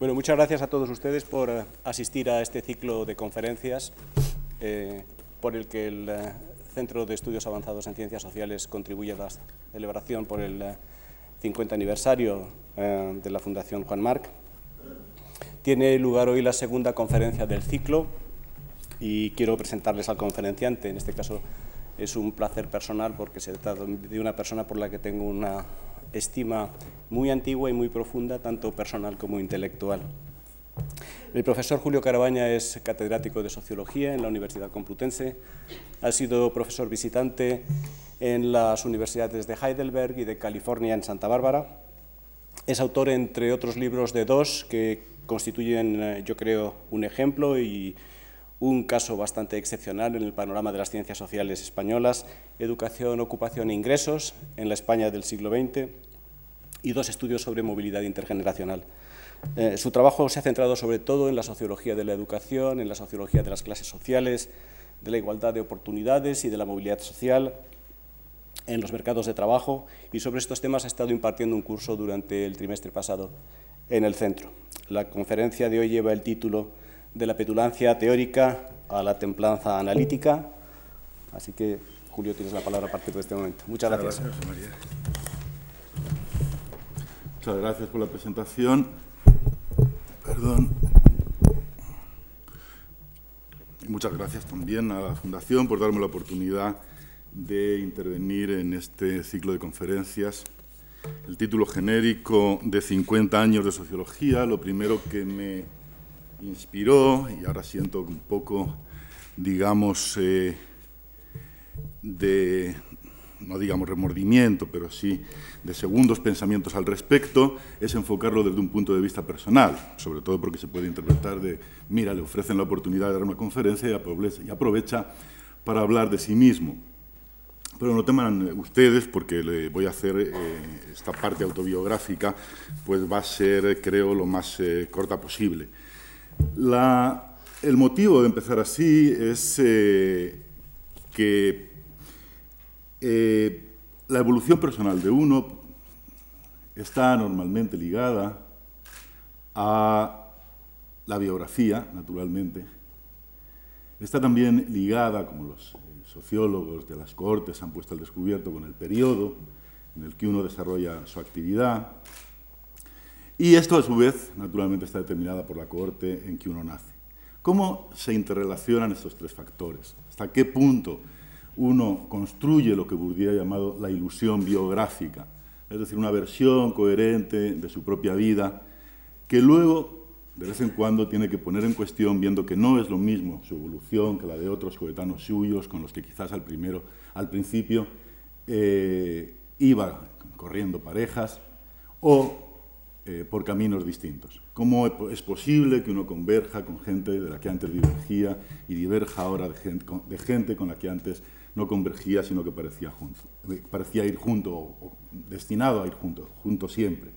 Bueno, muchas gracias a todos ustedes por eh, asistir a este ciclo de conferencias eh, por el que el eh, Centro de Estudios Avanzados en Ciencias Sociales contribuye a la celebración por el 50 aniversario de la Fundación Juan Marc. Tiene lugar hoy la segunda conferencia del ciclo y quiero presentarles al conferenciante. En este caso es un placer personal porque se trata de una persona por la que tengo una estima muy antigua y muy profunda, tanto personal como intelectual. El profesor Julio Carabaña es catedrático de Sociología en la Universidad Complutense, ha sido profesor visitante en las universidades de Heidelberg y de California en Santa Bárbara. Es autor, entre otros libros, de dos que constituyen, eh, yo creo, un ejemplo y un caso bastante excepcional en el panorama de las ciencias sociales españolas, Educación, Ocupación e Ingresos en la España del siglo XX y dos estudios sobre movilidad intergeneracional. Eh, su trabajo se ha centrado sobre todo en la sociología de la educación, en la sociología de las clases sociales, de la igualdad de oportunidades y de la movilidad social, en los mercados de trabajo y sobre estos temas ha estado impartiendo un curso durante el trimestre pasado en el centro. La conferencia de hoy lleva el título de la petulancia teórica a la templanza analítica. Así que, Julio, tienes la palabra a partir de este momento. Muchas gracias. gracias María. Muchas gracias por la presentación. Perdón. muchas gracias también a la Fundación por darme la oportunidad de intervenir en este ciclo de conferencias. El título genérico de 50 años de sociología, lo primero que me inspiró, y ahora siento un poco, digamos, eh, de, no digamos remordimiento, pero sí de segundos pensamientos al respecto, es enfocarlo desde un punto de vista personal, sobre todo porque se puede interpretar de, mira, le ofrecen la oportunidad de dar una conferencia y aprovecha para hablar de sí mismo. Pero no teman ustedes, porque le voy a hacer eh, esta parte autobiográfica, pues va a ser, creo, lo más eh, corta posible el motivo de empezar así es eh, que eh, la evolución personal de uno está normalmente ligada a la biografía, naturalmente. Está también ligada, como los eh, sociólogos de las cortes han puesto al descubierto, con el periodo en el que uno desarrolla su actividad, y esto, a su vez, naturalmente está determinada por la cohorte en que uno nace. ¿Cómo se interrelacionan estos tres factores? ¿Hasta qué punto uno construye lo que Bourdieu ha llamado la ilusión biográfica? Es decir, una versión coherente de su propia vida que luego, de vez en cuando, tiene que poner en cuestión viendo que no es lo mismo su evolución que la de otros coetanos suyos con los que quizás al, primero, al principio eh, iba corriendo parejas o eh, por caminos distintos. ¿Cómo es posible que uno converja con gente de la que antes divergía y diverja ahora de gente, con la que antes no convergía, sino que parecía, junto, eh, parecía ir junto o, destinado a ir junto, junto siempre?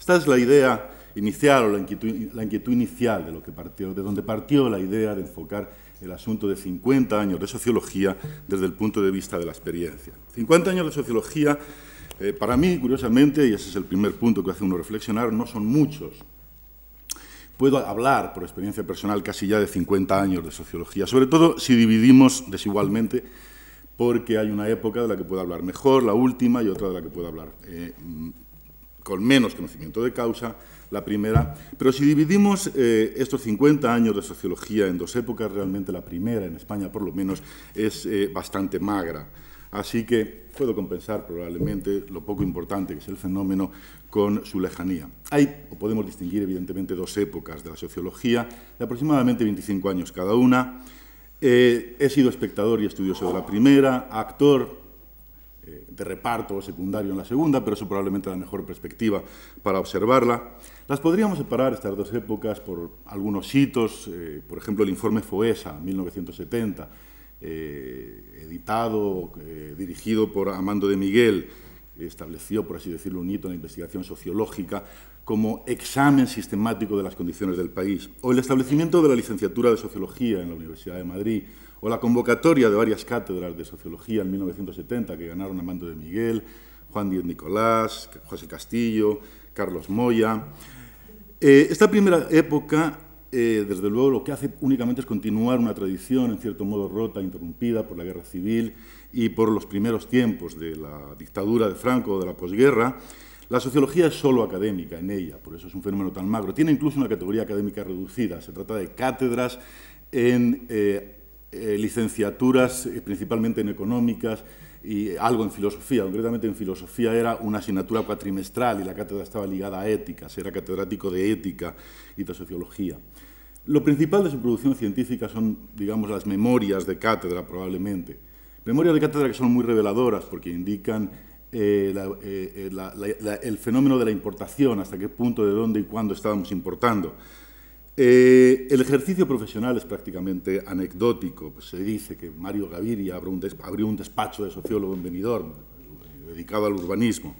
Esta es la idea inicial o la inquietud, la inquietud inicial de, lo que partió, de donde partió la idea de enfocar el asunto de 50 años de sociología desde el punto de vista de la experiencia. 50 años de sociología eh, para mí, curiosamente, y ese es el primer punto que hace uno reflexionar, no son muchos. Puedo hablar, por experiencia personal, casi ya de 50 años de sociología, sobre todo si dividimos desigualmente, porque hay una época de la que puedo hablar mejor, la última, y otra de la que puedo hablar eh, con menos conocimiento de causa, la primera. Pero si dividimos eh, estos 50 años de sociología en dos épocas, realmente la primera, en España por lo menos, es bastante magra. Así que puedo compensar probablemente lo poco importante que es el fenómeno con su lejanía. Hay, o podemos distinguir evidentemente, dos épocas de la sociología, de aproximadamente 25 años cada una. Eh, he sido espectador y estudioso de la primera, actor eh, de reparto o secundario en la segunda, pero eso probablemente la mejor perspectiva para observarla. Las podríamos separar, estas dos épocas, por algunos hitos, eh, por ejemplo, el informe FOESA, 1970, eh, editado, eh, dirigido por Amando de Miguel, estableció, por así decirlo, un hito en la investigación sociológica como examen sistemático de las condiciones del país, o el establecimiento de la licenciatura de Sociología en la Universidad de Madrid, o la convocatoria de varias cátedras de Sociología en 1970 que ganaron Amando de Miguel, Juan Díaz Nicolás, José Castillo, Carlos Moya. Eh, esta primera época, eh, desde luego, lo que hace únicamente es continuar una tradición, en cierto modo rota, interrumpida por la guerra civil y por los primeros tiempos de la dictadura de Franco o de la posguerra. La sociología es solo académica en ella, por eso es un fenómeno tan magro. Tiene incluso una categoría académica reducida. Se trata de cátedras en eh, licenciaturas, principalmente en económicas, y algo en filosofía. Concretamente en filosofía era una asignatura cuatrimestral y la cátedra estaba ligada a éticas, era catedrático de ética y de sociología. Lo principal de su producción científica son, digamos, las memorias de cátedra, probablemente. Memorias de cátedra que son muy reveladoras porque indican eh, eh, el fenómeno de la importación, hasta qué punto, de dónde y cuándo estábamos importando. Eh, el ejercicio profesional es prácticamente anecdótico. Pues se dice que Mario Gaviria abrió un, despacho de sociólogo en Benidorm, dedicado al urbanismo.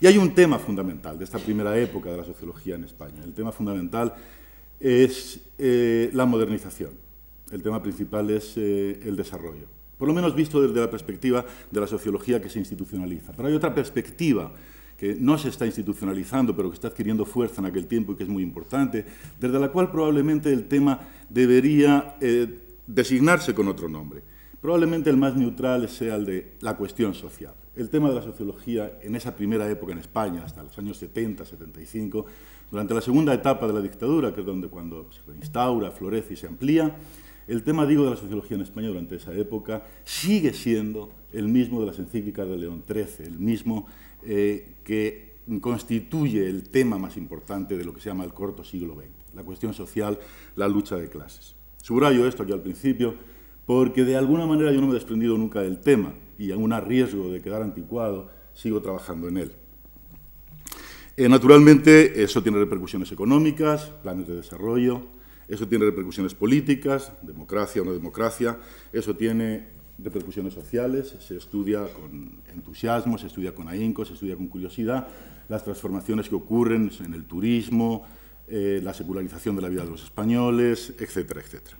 Y hay un tema fundamental de esta primera época de la sociología en España. El tema fundamental es eh, la modernización. El tema principal es eh, el desarrollo. Por lo menos visto desde la perspectiva de la sociología que se institucionaliza. Pero hay otra perspectiva que no se está institucionalizando, pero que está adquiriendo fuerza en aquel tiempo y que es muy importante, desde la cual probablemente el tema debería eh, designarse con otro nombre. Probablemente el más neutral sea el de la cuestión social. El tema de la sociología en esa primera época en España, hasta los años 70, 75, durante la segunda etapa de la dictadura, que es donde cuando se reinstaura, florece y se amplía, el tema, digo, de la sociología en España durante esa época sigue siendo el mismo de las encíclicas de León XIII, el mismo eh, que constituye el tema más importante de lo que se llama el corto siglo XX, la cuestión social, la lucha de clases. Subrayo esto aquí al principio porque de alguna manera yo no me he desprendido nunca del tema y aún a riesgo de quedar anticuado, sigo trabajando en él. Eh, naturalmente, eso tiene repercusiones económicas, planes de desarrollo, eso tiene repercusiones políticas, democracia o no democracia, eso tiene repercusiones sociales, se estudia con entusiasmo, se estudia con ahínco, se estudia con curiosidad las transformaciones que ocurren en el turismo, eh, la secularización de la vida de los españoles, etcétera, etcétera.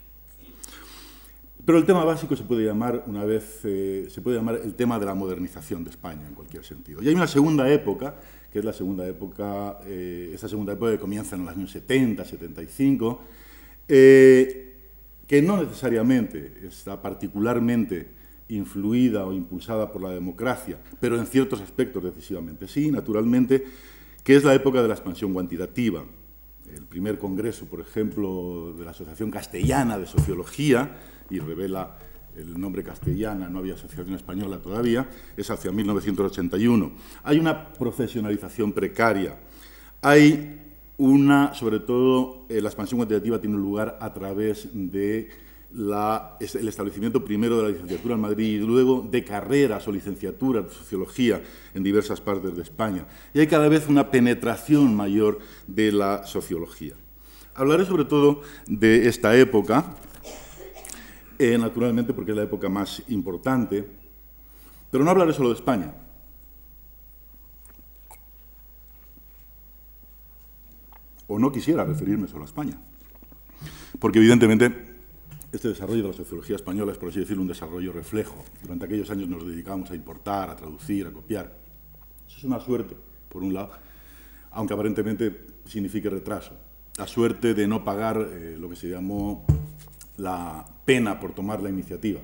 Pero el tema básico se puede llamar una vez eh, se puede llamar el tema de la modernización de España en cualquier sentido. Y hay una segunda época, que es la segunda época, eh, segunda época que comienza en los años 70, 75, que no necesariamente está particularmente influida o impulsada por la democracia, pero en ciertos aspectos decisivamente sí, naturalmente, que es la época de la expansión cuantitativa. El primer congreso, por ejemplo, de la Asociación Castellana de Sociología, y revela el nombre castellana, no había asociación española todavía, es hacia 1981. Hay una profesionalización precaria, hay una, sobre todo, eh, la expansión cuantitativa tiene lugar a través de el establecimiento primero de la licenciatura en Madrid y luego de carreras o licenciaturas de sociología en diversas partes de España. Y hay cada vez una penetración mayor de la sociología. Hablaré sobre todo de esta época, eh, naturalmente porque es la época más importante, pero no hablaré solo de España. o no quisiera referirme solo a España. Porque evidentemente este desarrollo de la sociología española es, por así decirlo, un desarrollo reflejo. Durante aquellos años nos dedicábamos a importar, a traducir, a copiar. Eso es una suerte, por un lado, aunque aparentemente signifique retraso. La suerte de no pagar eh, lo que se llamó la pena por tomar la iniciativa.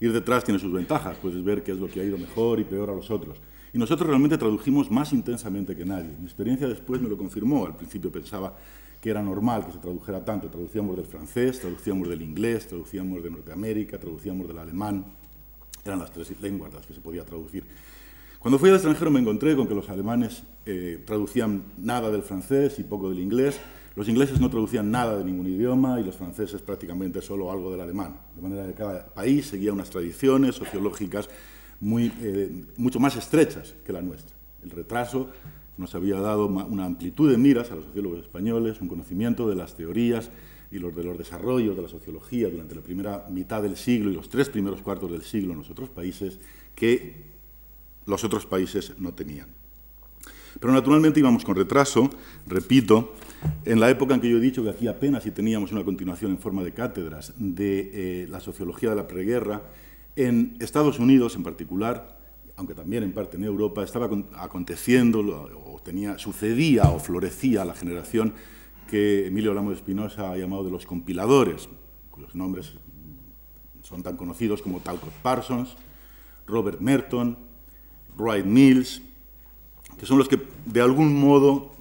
Ir detrás tiene sus ventajas, puedes ver qué es lo que ha ido mejor y peor a los otros. Y nosotros realmente tradujimos más intensamente que nadie. Mi experiencia después me lo confirmó. Al principio pensaba que era normal que se tradujera tanto. Traducíamos del francés, traducíamos del inglés, traducíamos de Norteamérica, traducíamos del alemán. Eran las tres lenguas las que se podía traducir. Cuando fui al extranjero me encontré con que los alemanes eh, traducían nada del francés y poco del inglés. Los ingleses no traducían nada de ningún idioma y los franceses prácticamente solo algo del alemán. De manera que cada país seguía unas tradiciones sociológicas eh, mucho más estrechas que la nuestra. El retraso nos había dado una amplitud de miras a los sociólogos españoles, un conocimiento de las teorías y los de los desarrollos de la sociología durante la primera mitad del siglo y los tres primeros cuartos del siglo en los otros países que los otros países no tenían. Pero naturalmente íbamos con retraso, repito, en la época en que yo he dicho que aquí apenas si teníamos una continuación en forma de cátedras de eh, la sociología de la preguerra, en Estados Unidos, en particular, aunque también en parte en Europa, estaba aconteciendo, o tenía, sucedía o florecía la generación que Emilio Lamo de Espinosa ha llamado de los compiladores, cuyos nombres son tan conocidos como Talcott Parsons, Robert Merton, Wright Mills, que son los que de algún modo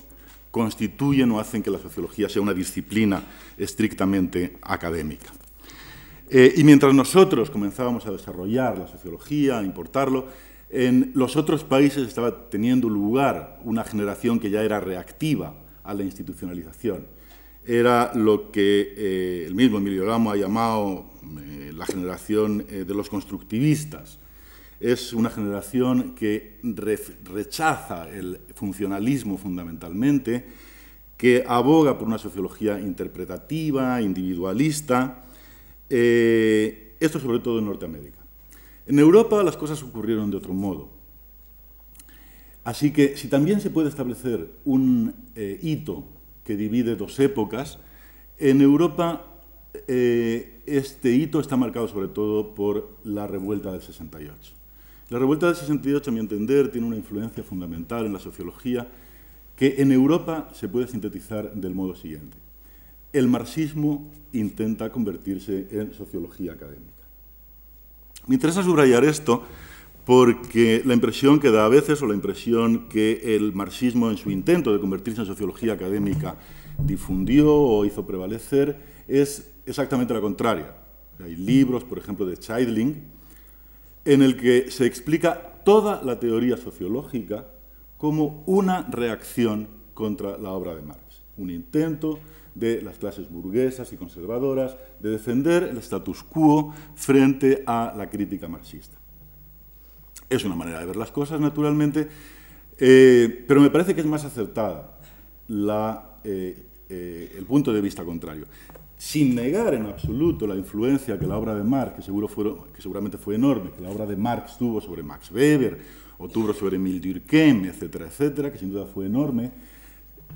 constituyen o hacen que la sociología sea una disciplina estrictamente académica. Eh, y mientras nosotros comenzábamos a desarrollar la sociología, a importarlo, en los otros países estaba teniendo lugar una generación que ya era reactiva a la institucionalización. Era lo que eh, el mismo Emilio Ramo ha llamado eh, la generación de los constructivistas. Es una generación que rechaza el funcionalismo fundamentalmente, que aboga por una sociología interpretativa, individualista, eh, esto sobre todo en Norteamérica. En Europa las cosas ocurrieron de otro modo. Así que si también se puede establecer un eh, hito que divide dos épocas, en Europa eh, este hito está marcado sobre todo por la revuelta del 68. La revuelta del 68, a mi entender, tiene una influencia fundamental en la sociología que en Europa se puede sintetizar del modo siguiente el marxismo intenta convertirse en sociología académica. Me interesa subrayar esto porque la impresión que da a veces, o la impresión que el marxismo en su intento de convertirse en sociología académica difundió o hizo prevalecer, es exactamente la contraria. Hay libros, por ejemplo, de Scheidling, en el que se explica toda la teoría sociológica como una reacción contra la obra de Marx, un intento de las clases burguesas y conservadoras de defender el status quo frente a la crítica marxista. Es una manera de ver las cosas, naturalmente, eh, pero me parece que es más acertada eh, eh, el punto de vista contrario. Sin negar en absoluto la influencia que la obra de Marx, que, seguro que seguramente fue enorme, que la obra de Marx tuvo sobre Max Weber o tuvo sobre Emile Durkheim, etcétera, etcétera, que sin duda fue enorme,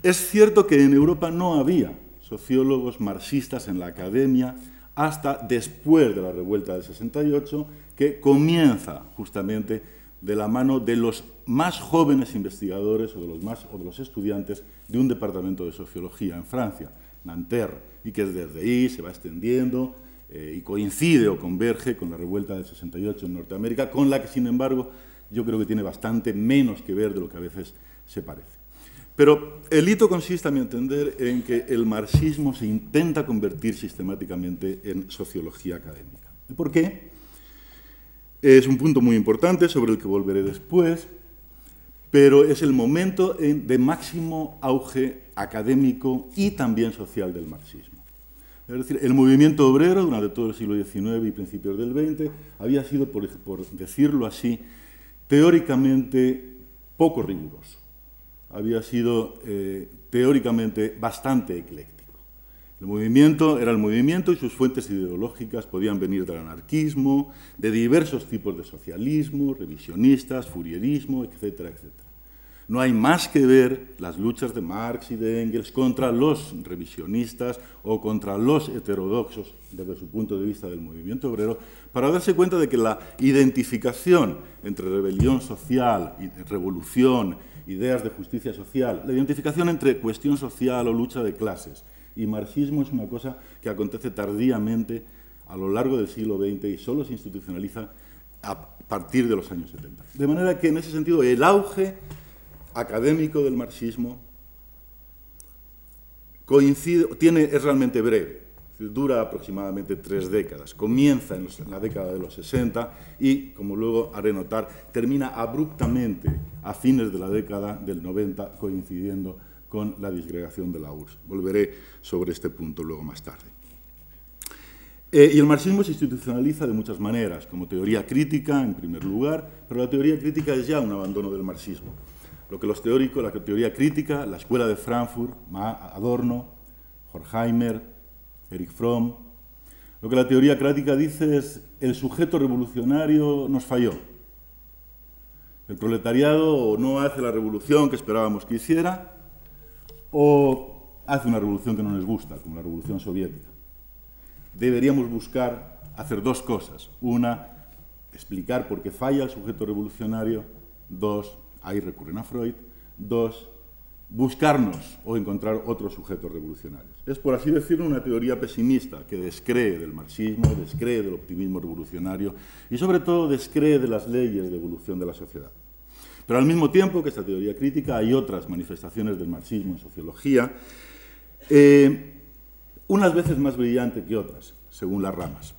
es cierto que en Europa no había sociólogos marxistas en la academia hasta después de la revuelta del 68, que comienza justamente de la mano de los más jóvenes investigadores o de los, más, o de los estudiantes de un departamento de sociología en Francia, Nanterre, y que desde ahí se va extendiendo eh, y coincide o converge con la revuelta del 68 en Norteamérica, con la que, sin embargo, yo creo que tiene bastante menos que ver de lo que a veces se parece. Pero el hito consiste, a mi entender, en que el marxismo se intenta convertir sistemáticamente en sociología académica. ¿Por qué? Es un punto muy importante sobre el que volveré después, pero es el momento de máximo auge académico y también social del marxismo. Es decir, el movimiento obrero durante todo el siglo XIX y principios del XX había sido, por, decirlo así, teóricamente poco riguroso había sido eh, teóricamente bastante ecléctico. El movimiento era el movimiento y sus fuentes ideológicas podían venir del anarquismo, de diversos tipos de socialismo, revisionistas, furierismo, etcétera, etcétera. No hay más que ver las luchas de Marx y de Engels contra los revisionistas o contra los heterodoxos desde su punto de vista del movimiento obrero para darse cuenta de que la identificación entre rebelión social revolución ideas de justicia social, la identificación entre cuestión social o lucha de clases y marxismo es una cosa que acontece tardíamente a lo largo del siglo XX y solo se institucionaliza a partir de los años 70. De manera que en ese sentido el auge académico del marxismo coincide, tiene, es realmente breve dura aproximadamente tres décadas. Comienza en, la década de los 60 y, como luego haré notar, termina abruptamente a fines de la década del 90, coincidiendo con la disgregación de la URSS. Volveré sobre este punto luego más tarde. Eh, y el marxismo se institucionaliza de muchas maneras, como teoría crítica, en primer lugar, pero la teoría crítica es ya un abandono del marxismo. Lo que los teóricos, la teoría crítica, la escuela de Frankfurt, Adorno, Horkheimer, Eric Fromm. Lo que la teoría crítica dice es el sujeto revolucionario nos falló. El proletariado no hace la revolución que esperábamos que hiciera o hace una revolución que no nos gusta, como la revolución soviética. Deberíamos buscar hacer dos cosas. Una, explicar por qué falla el sujeto revolucionario. Dos, ahí recurren a Freud. Dos, buscarnos o encontrar otros sujetos revolucionarios. Es, por así decirlo, una teoría pesimista que descree del marxismo, descree del optimismo revolucionario y, sobre todo, descree de las leyes de evolución de la sociedad. Pero al mismo tiempo que esta teoría crítica hay otras manifestaciones del marxismo en sociología, eh, unas veces más brillante que otras, según las ramas.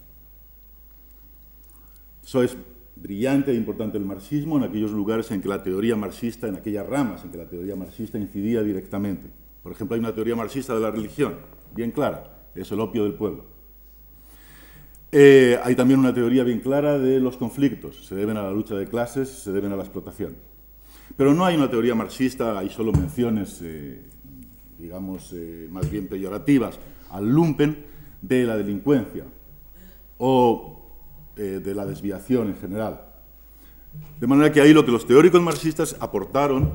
Eso es brillante e importante el marxismo en aquellos lugares en que la teoría marxista, en aquellas ramas en que la teoría marxista incidía directamente. Por ejemplo, hay una teoría marxista de la religión, bien clara, es el opio del pueblo. Eh, hay también una teoría bien clara de los conflictos, se deben a la lucha de clases, se deben a la explotación. Pero no hay una teoría marxista, hay solo menciones, eh, digamos, eh, más bien peyorativas al lumpen de la delincuencia o eh, de la desviación en general. De manera que ahí lo que los teóricos marxistas aportaron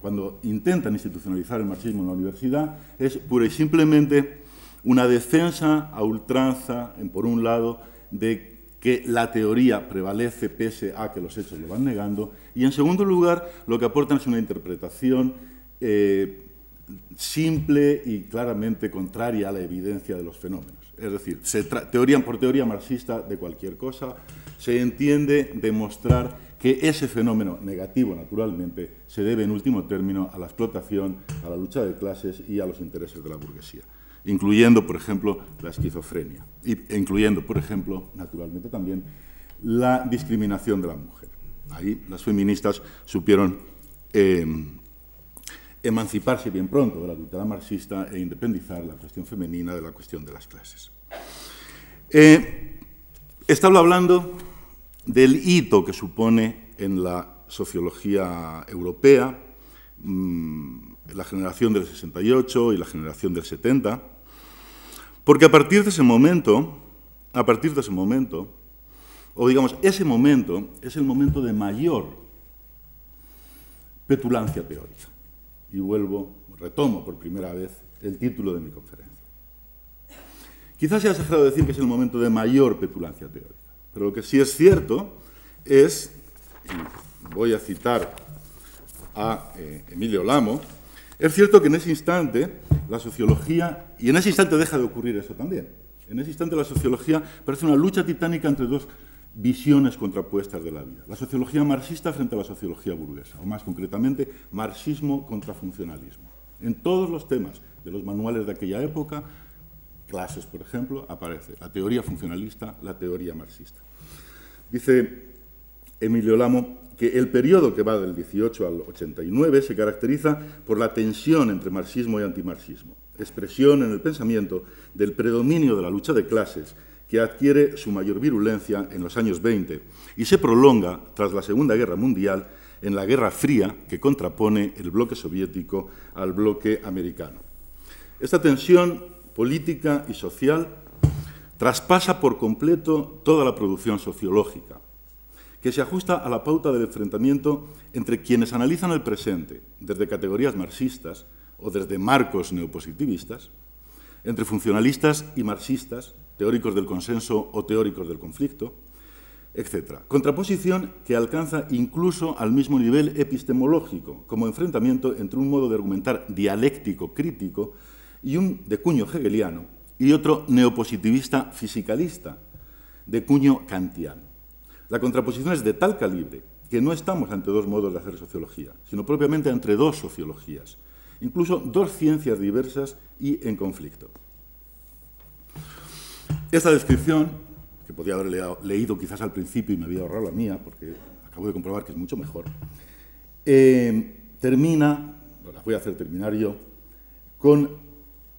cuando intentan institucionalizar el marxismo en la universidad es pura y simplemente una defensa a ultranza, en, por un lado, de que la teoría prevalece pese a que los hechos lo van negando, y en segundo lugar, lo que aportan es una interpretación eh, simple y claramente contraria a la evidencia de los fenómenos. Es decir, teoría, por teoría marxista de cualquier cosa, se entiende demostrar que ese fenómeno negativo, naturalmente, se debe en último término a la explotación, a la lucha de clases y a los intereses de la burguesía, incluyendo, por ejemplo, la esquizofrenia, e incluyendo, por ejemplo, naturalmente también, la discriminación de la mujer. Ahí las feministas supieron eh, emanciparse bien pronto de la tutela marxista e independizar la cuestión femenina de la cuestión de las clases. Eh, estaba hablando del hito que supone en la sociología europea mmm, la generación del 68 y la generación del 70, porque a partir de ese momento, a partir de ese momento, o digamos, ese momento es el momento de mayor petulancia teórica y vuelvo, retomo por primera vez el título de mi conferencia. Quizás sea exagerado decir que es el momento de mayor petulancia teórica, pero lo que sí es cierto es, y voy a citar a eh, Emilio Lamo, es cierto que en ese instante la sociología, y en ese instante deja de ocurrir eso también, en ese instante la sociología parece una lucha titánica entre dos visiones contrapuestas de la vida. La sociología marxista frente a la sociología burguesa, o más concretamente, marxismo contra funcionalismo. En todos los temas de los manuales de aquella época, clases, por ejemplo, aparece la teoría funcionalista, la teoría marxista. Dice Emilio Lamo que el periodo que va del 18 al 89 se caracteriza por la tensión entre marxismo y antimarxismo, expresión en el pensamiento del predominio de la lucha de clases que adquiere su mayor virulencia en los años 20 y se prolonga tras la Segunda Guerra Mundial en la Guerra Fría que contrapone el bloque soviético al bloque americano. Esta tensión política y social traspasa por completo toda la producción sociológica, que se ajusta a la pauta del enfrentamiento entre quienes analizan el presente desde categorías marxistas o desde marcos neopositivistas, entre funcionalistas y marxistas, teóricos del consenso o teóricos del conflicto, etc. Contraposición que alcanza incluso al mismo nivel epistemológico, como enfrentamiento entre un modo de argumentar dialéctico crítico y un de cuño hegeliano y otro neopositivista fisicalista de cuño kantiano. La contraposición es de tal calibre que no estamos ante dos modos de hacer sociología, sino propiamente entre dos sociologías, incluso dos ciencias diversas y en conflicto. Esta descripción, que podía haber leído quizás al principio y me había ahorrado la mía, porque acabo de comprobar que es mucho mejor, eh, termina, la voy a hacer terminar yo, con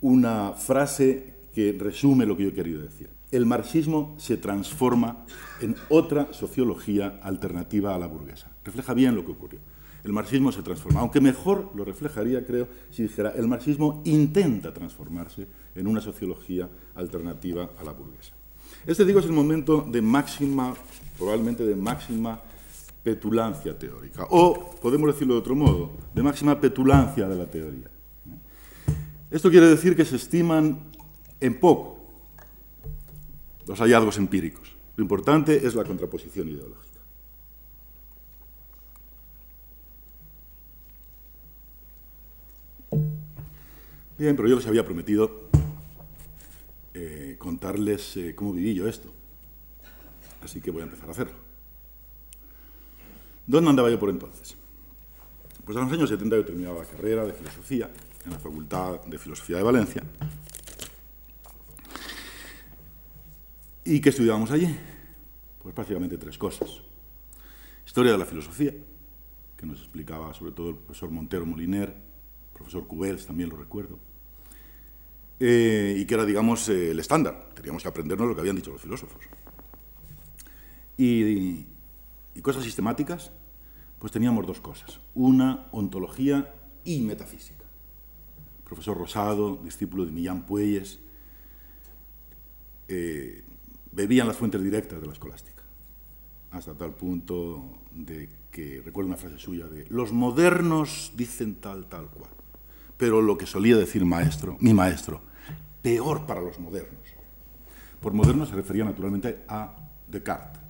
una frase que resume lo que yo he querido decir. El marxismo se transforma en otra sociología alternativa a la burguesa. Refleja bien lo que ocurrió. El marxismo se transforma, aunque mejor lo reflejaría, creo, si dijera, el marxismo intenta transformarse en una sociología alternativa a la burguesa. Este, digo, es el momento de máxima, probablemente de máxima petulancia teórica, o, podemos decirlo de otro modo, de máxima petulancia de la teoría. Esto quiere decir que se estiman en poco los hallazgos empíricos. Lo importante es la contraposición ideológica. Bien, pero yo les había prometido eh, contarles eh, cómo viví yo esto. Así que voy a empezar a hacerlo. ¿Dónde andaba yo por entonces? Pues en los años 70 yo terminaba la carrera de filosofía en la Facultad de Filosofía de Valencia. ¿Y qué estudiábamos allí? Pues prácticamente tres cosas. Historia de la filosofía, que nos explicaba sobre todo el profesor Montero Moliner, profesor Cubels, también lo recuerdo, eh, y que era, digamos, eh, el estándar. Teníamos que aprendernos lo que habían dicho los filósofos. Y, cosas sistemáticas, pues teníamos dos cosas. Una, ontología y metafísica. profesor Rosado, discípulo de Millán Puelles, eh, bebían las fuentes directas de la escolástica, hasta tal punto de que, recuerdo una frase suya de, los modernos dicen tal, tal cual, pero lo que solía decir maestro, mi maestro, peor para los modernos. Por modernos se refería naturalmente a Descartes,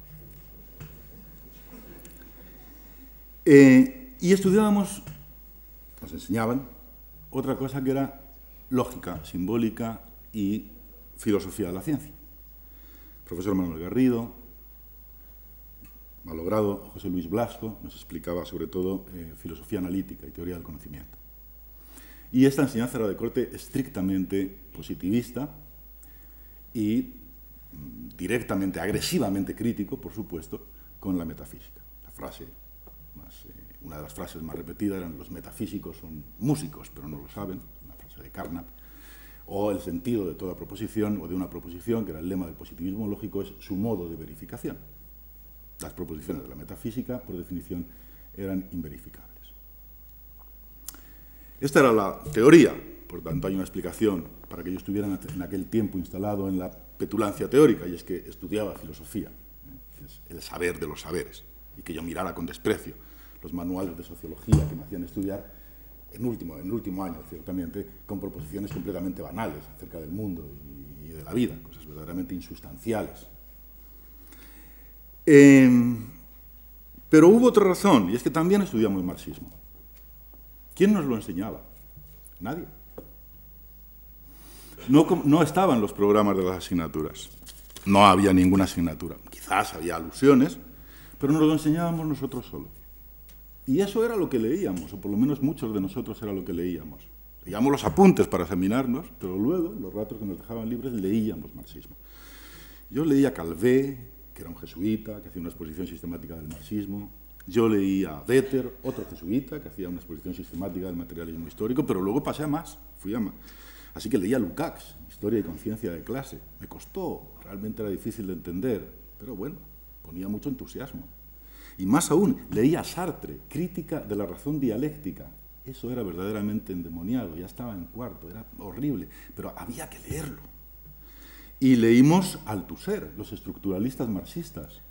Eh, y estudiábamos, nos enseñaban, otra cosa que era lógica, simbólica y filosofía de la ciencia. profesor Manuel Garrido, malogrado José Luis Blasco, nos explicaba sobre todo eh, filosofía analítica y teoría del conocimiento. Y esta enseñanza era de corte estrictamente positivista y mm, directamente, agresivamente crítico, por supuesto, con la metafísica. La frase una de las frases más repetidas eran los metafísicos son músicos, pero no lo saben, una frase de Carnap, o el sentido de toda proposición o de una proposición, que era el lema del positivismo lógico, es su modo de verificación. Las proposiciones de la metafísica, por definición, eran inverificables. Esta era la teoría, por tanto hay una explicación para que yo estuviera en aquel tiempo instalado en la petulancia teórica, y es que estudiaba filosofía, ¿eh? el saber de los saberes, y que yo mirara con desprecio los manuales de sociología que me hacían estudiar en último, en último año, ciertamente, con proposiciones completamente banales acerca del mundo y, de la vida, cosas verdaderamente insustanciales. Em, pero hubo otra razón, y es que también estudiamos marxismo. ¿Quién nos lo enseñaba? Nadie. No, no estaban los programas de las asignaturas. No había ninguna asignatura. Quizás había alusiones, pero nos lo enseñábamos nosotros solos. Y eso era lo que leíamos, o por lo menos muchos de nosotros era lo que leíamos. Leíamos los apuntes para examinarnos, pero luego, los ratos que nos dejaban libres, leíamos marxismo. Yo leía Calvé, que era un jesuita, que hacía una exposición sistemática del marxismo. Yo leía a Vetter, otro jesuita, que hacía una exposición sistemática del materialismo histórico, pero luego pasé a más, fui a más. Así que leía Lukács, Historia y Conciencia de Clase. Me costó, realmente era difícil de entender, pero bueno, ponía mucho entusiasmo. Y más aún, leía Sartre, crítica de la razón dialéctica. Eso era verdaderamente endemoniado, ya estaba en cuarto, era horrible, pero había que leerlo. Y leímos Althusser, los estructuralistas marxistas.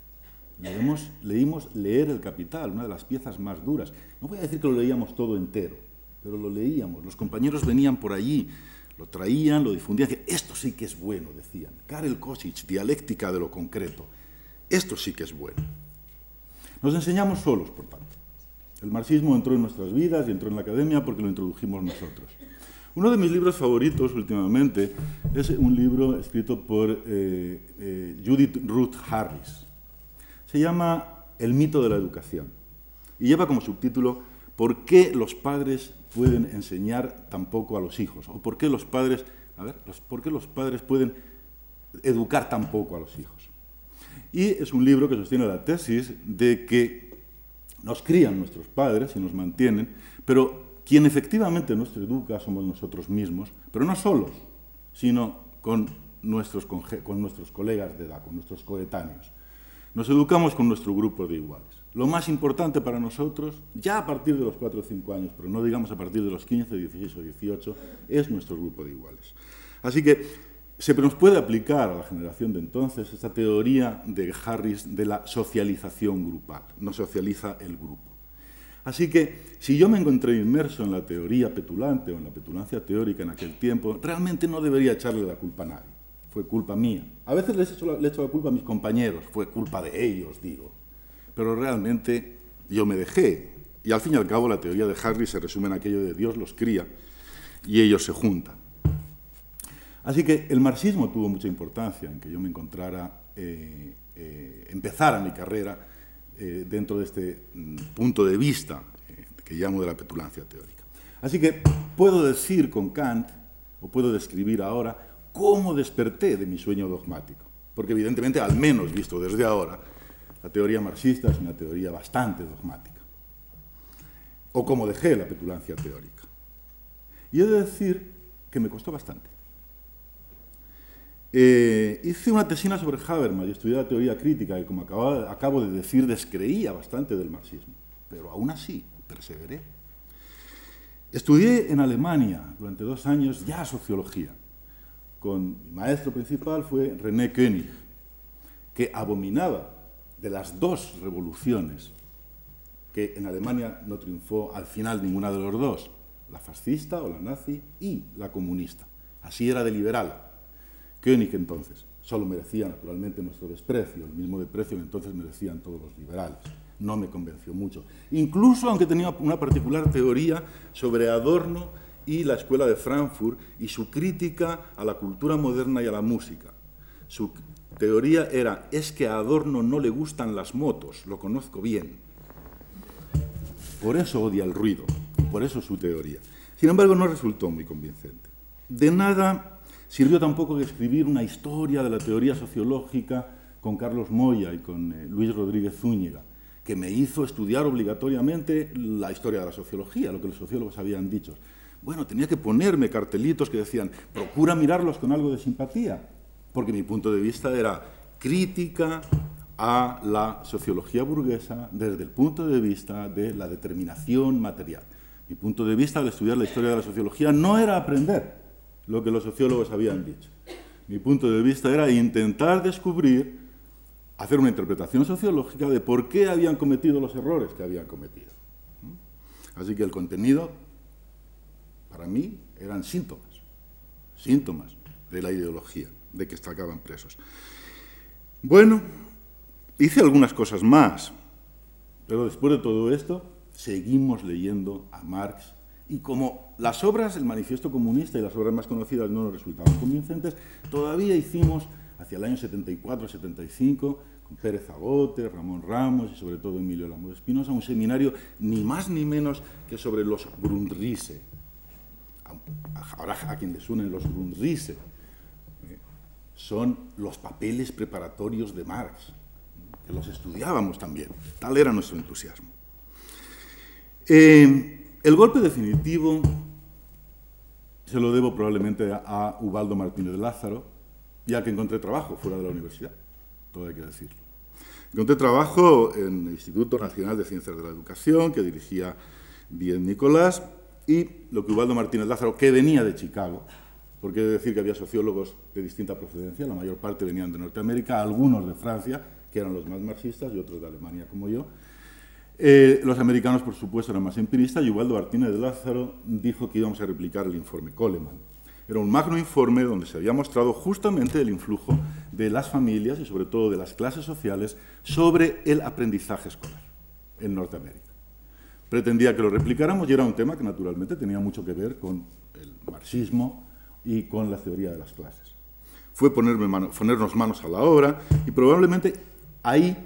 Leímos, Leer el Capital, una de las piezas más duras. No voy a decir que lo leíamos todo entero, pero lo leíamos. Los compañeros venían por allí, lo traían, lo difundían. Esto sí que es bueno, decían. Karel Kosic, dialéctica de lo concreto. Esto sí que es bueno. Nos enseñamos solos, por tanto. El marxismo entró en nuestras vidas y entró en la academia porque lo introdujimos nosotros. Uno de mis libros favoritos últimamente es un libro escrito por eh, eh, Judith Ruth Harris. Se llama El mito de la educación y lleva como subtítulo ¿Por qué los padres pueden enseñar tan poco a los hijos? ¿O por qué los padres, a ver, ¿por qué los padres pueden educar tan poco a los hijos? Y es un libro que sostiene la tesis de que nos crían nuestros padres y nos mantienen, pero quien efectivamente nos educa somos nosotros mismos, pero no solos, sino con nuestros, con nuestros colegas de edad, con nuestros coetáneos. Nos educamos con nuestro grupo de iguales. Lo más importante para nosotros, ya a partir de los 4 o 5 años, pero no digamos a partir de los 15, 16 o 18, es nuestro grupo de iguales. Así que se nos puede aplicar a la generación de entonces esta teoría de Harris de la socialización grupal. No socializa el grupo. Así que si yo me encontré inmerso en la teoría petulante o en la petulancia teórica en aquel tiempo, realmente no debería echarle la culpa a nadie. Fue culpa mía. A veces les echo la, echo la culpa a mis compañeros, fue culpa de ellos, digo. Pero realmente yo me dejé. Y al fin y al cabo la teoría de Harris se resume en aquello de Dios los cría y ellos se juntan. Así que el marxismo tuvo mucha importancia en que yo me encontrara, eh, eh, empezara mi carrera eh, dentro de este mm, punto de vista que llamo de la petulancia teórica. Así que puedo decir con Kant, o puedo describir ahora, cómo desperté de mi sueño dogmático. Porque evidentemente, al menos visto desde ahora, la teoría marxista es una teoría bastante dogmática. O cómo dejé la petulancia teórica. Y he de decir que me costó bastante. Eh, hice una tesina sobre Habermas y estudié la teoría crítica y, como acabo de decir, descreía bastante del marxismo. Pero aún así, perseveré. Estudié en Alemania durante dos años ya sociología. Con mi maestro principal fue René König, que abominaba de las dos revoluciones que en Alemania no triunfó al final ninguna de los dos, la fascista o la nazi y la comunista. Así era de liberal. König entonces. Solo merecía naturalmente nuestro desprecio, el mismo desprecio que entonces merecían todos los liberales. No me convenció mucho. Incluso aunque tenía una particular teoría sobre Adorno y la escuela de Frankfurt y su crítica a la cultura moderna y a la música. Su teoría era, es que a Adorno no le gustan las motos, lo conozco bien. Por eso odia el ruido, por eso su teoría. Sin embargo, no resultó muy convincente. De nada Sirvió tampoco de escribir una historia de la teoría sociológica con Carlos Moya y con eh, Luis Rodríguez Zúñiga, que me hizo estudiar obligatoriamente la historia de la sociología, lo que los sociólogos habían dicho. Bueno, tenía que ponerme cartelitos que decían, procura mirarlos con algo de simpatía, porque mi punto de vista era crítica a la sociología burguesa desde el punto de vista de la determinación material. Mi punto de vista al estudiar la historia de la sociología no era aprender, lo que los sociólogos habían dicho. Mi punto de vista era intentar descubrir, hacer una interpretación sociológica de por qué habían cometido los errores que habían cometido. Así que el contenido, para mí, eran síntomas, síntomas de la ideología, de que estaban presos. Bueno, hice algunas cosas más, pero después de todo esto, seguimos leyendo a Marx y como las obras, el Manifiesto Comunista y las obras más conocidas no nos resultaban convincentes, todavía hicimos, hacia el año 74-75, con Pérez Agote, Ramón Ramos y sobre todo Emilio Lamo Espinosa, un seminario ni más ni menos que sobre los Grundrisse. Ahora a quien les suenen los Grundrisse, ¿eh? son los papeles preparatorios de Marx, que los estudiábamos también. Tal era nuestro entusiasmo. Eh, el golpe definitivo se lo debo probablemente a Ubaldo Martínez Lázaro, ya que encontré trabajo fuera de la universidad, todo hay que decirlo. Encontré trabajo en el Instituto Nacional de Ciencias de la Educación, que dirigía Bien Nicolás, y lo que Ubaldo Martínez Lázaro, que venía de Chicago, porque he de decir que había sociólogos de distinta procedencia, la mayor parte venían de Norteamérica, algunos de Francia, que eran los más marxistas, y otros de Alemania como yo, eh, los americanos, por supuesto, eran más empiristas y Ubaldo Martínez Lázaro dijo que íbamos a replicar el informe Coleman. Era un magno informe donde se había mostrado justamente el influjo de las familias y sobre todo de las clases sociales sobre el aprendizaje escolar en Norteamérica. Pretendía que lo replicáramos y era un tema que naturalmente tenía mucho que ver con el marxismo y con la teoría de las clases. Fue ponernos manos a la obra y probablemente ahí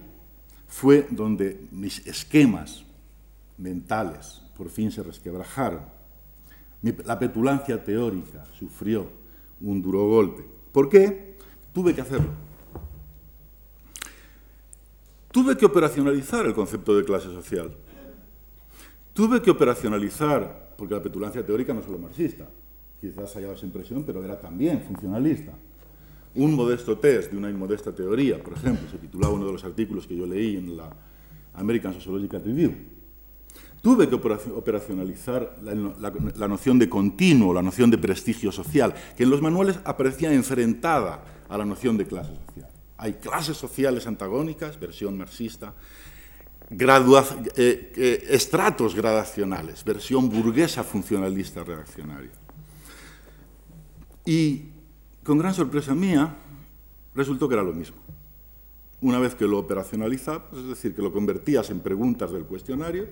fue donde mis esquemas mentales por fin se resquebrajaron. la petulancia teórica sufrió un duro golpe. ¿Por qué? Tuve que hacerlo. Tuve que operacionalizar el concepto de clase social. Tuve que operacionalizar, porque la petulancia teórica no es solo marxista, quizás haya esa impresión, pero era también funcionalista un modesto test de una inmodesta teoría, por ejemplo, se titulaba uno de los artículos que yo leí en la American Sociological Review. Tuve que operacionalizar la, noción de continuo, la noción de prestigio social, que en los manuales aparecía enfrentada a la noción de clase social. Hay clases sociales antagónicas, versión marxista, eh, eh, estratos gradacionales, versión burguesa funcionalista reaccionaria. Y con gran sorpresa mía, resultó que era lo mismo. Una vez que lo operacionalizabas, es decir, que lo convertías en preguntas del cuestionario,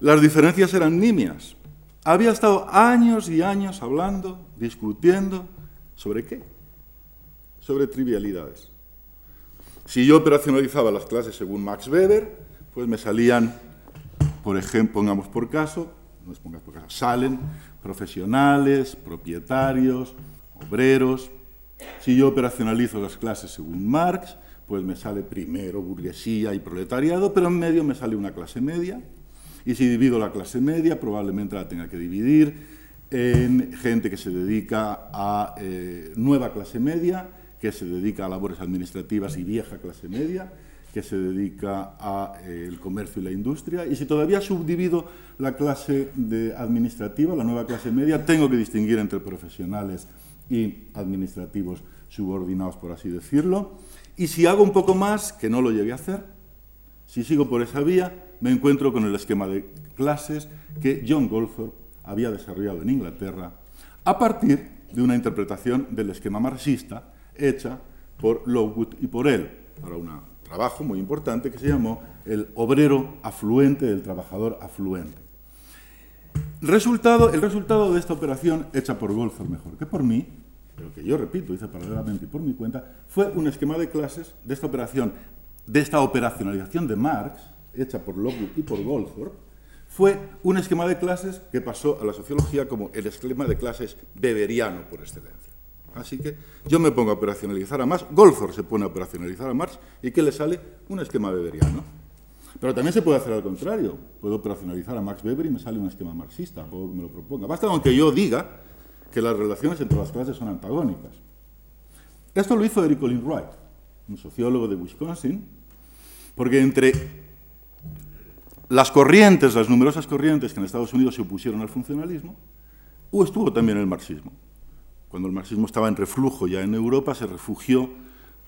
las diferencias eran nimias. había estado años y años hablando, discutiendo, ¿sobre qué? Sobre trivialidades. Si yo operacionalizaba las clases según Max Weber, pues me salían, por ejemplo, pongamos por caso, no por caso, salen profesionales, propietarios, obreros. Si yo operacionalizo las clases según Marx, pues me sale primero burguesía y proletariado, pero en medio me sale una clase media. Y si divido la clase media, probablemente la tenga que dividir en gente que se dedica a eh, nueva clase media, que se dedica a labores administrativas y vieja clase media, que se dedica al eh, comercio y la industria. Y si todavía subdivido la clase administrativa, la nueva clase media, tengo que distinguir entre profesionales y administrativos subordinados, por así decirlo. Y si hago un poco más, que no lo llegué a hacer, si sigo por esa vía, me encuentro con el esquema de clases que John Goldthorpe había desarrollado en Inglaterra a partir de una interpretación del esquema marxista hecha por Lockwood y por él, para un trabajo muy importante que se llamó el obrero afluente del trabajador afluente. Resultado, el resultado de esta operación, hecha por Goldthorpe mejor que por mí, pero que yo repito, hice paralelamente y por mi cuenta, fue un esquema de clases de esta operación, de esta operacionalización de Marx, hecha por Lockwood y por Goldthorpe, fue un esquema de clases que pasó a la sociología como el esquema de clases beberiano por excelencia. Así que yo me pongo a operacionalizar a Marx, Goldthorpe se pone a operacionalizar a Marx, ¿y qué le sale? Un esquema beberiano. Pero también se puede hacer al contrario. Puedo operacionalizar a Max Weber y me sale un esquema marxista, que me lo proponga. Basta aunque yo diga que las relaciones entre las clases son antagónicas. Esto lo hizo Eric Olin Wright, un sociólogo de Wisconsin, porque entre las corrientes, las numerosas corrientes que en Estados Unidos se opusieron al funcionalismo, estuvo también el marxismo. Cuando el marxismo estaba en reflujo ya en Europa, se refugió,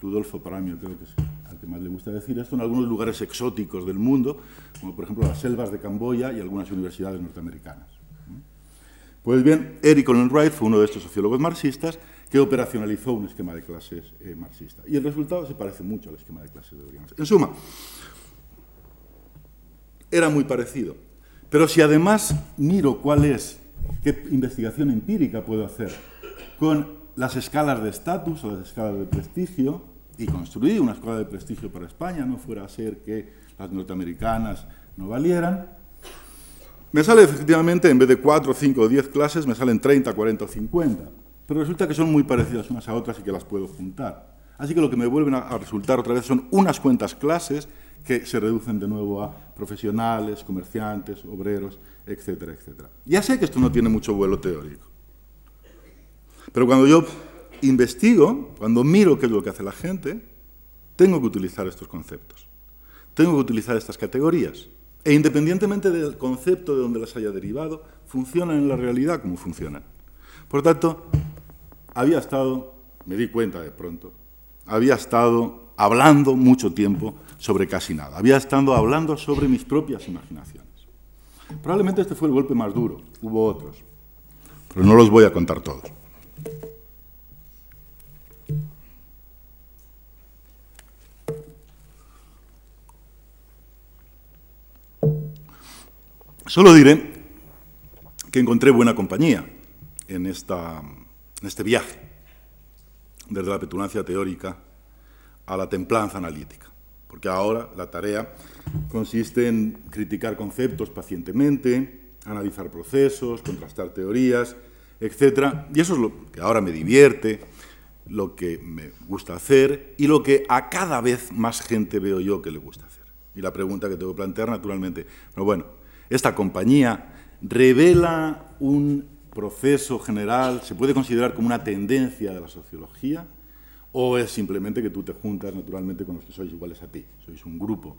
Rudolfo Paramio creo que es al que más le gusta decir esto, en algunos lugares exóticos del mundo, como por ejemplo las selvas de Camboya y algunas universidades norteamericanas. Pues bien, Eric Olin Wright fue uno de estos sociólogos marxistas que operacionalizó un esquema de clases eh, marxista. Y el resultado se parece mucho al esquema de clases de Oriente. En suma, era muy parecido. Pero si además miro cuál es, qué investigación empírica puedo hacer con las escalas de estatus o las escalas de prestigio, y construí una escuela de prestigio para España, no fuera a ser que las norteamericanas no valieran, me sale efectivamente, en vez de 4, 5 o 10 clases, me salen 30, 40 o 50. Pero resulta que son muy parecidas unas a otras y que las puedo juntar. Así que lo que me vuelven a resultar otra vez son unas cuantas clases que se reducen de nuevo a profesionales, comerciantes, obreros, etcétera, etcétera. Ya sé que esto no tiene mucho vuelo teórico. Pero cuando yo investigo, cuando miro qué es lo que hace la gente, tengo que utilizar estos conceptos. Tengo que utilizar estas categorías. E independientemente del concepto de donde las haya derivado, funcionan en la realidad como funcionan. Por tanto, había estado, me di cuenta de pronto, había estado hablando mucho tiempo sobre casi nada. Había estado hablando sobre mis propias imaginaciones. Probablemente este fue el golpe más duro, hubo otros, pero no los voy a contar todos. Solo diré que encontré buena compañía en, esta, en este viaje, desde la petulancia teórica a la templanza analítica, porque ahora la tarea consiste en criticar conceptos pacientemente, analizar procesos, contrastar teorías, etc. Y eso es lo que ahora me divierte, lo que me gusta hacer y lo que a cada vez más gente veo yo que le gusta hacer. Y la pregunta que tengo que plantear, naturalmente, no, bueno, esta compañía revela un proceso general, se puede considerar como una tendencia de la sociología, o es simplemente que tú te juntas naturalmente con los que sois iguales a ti, sois un grupo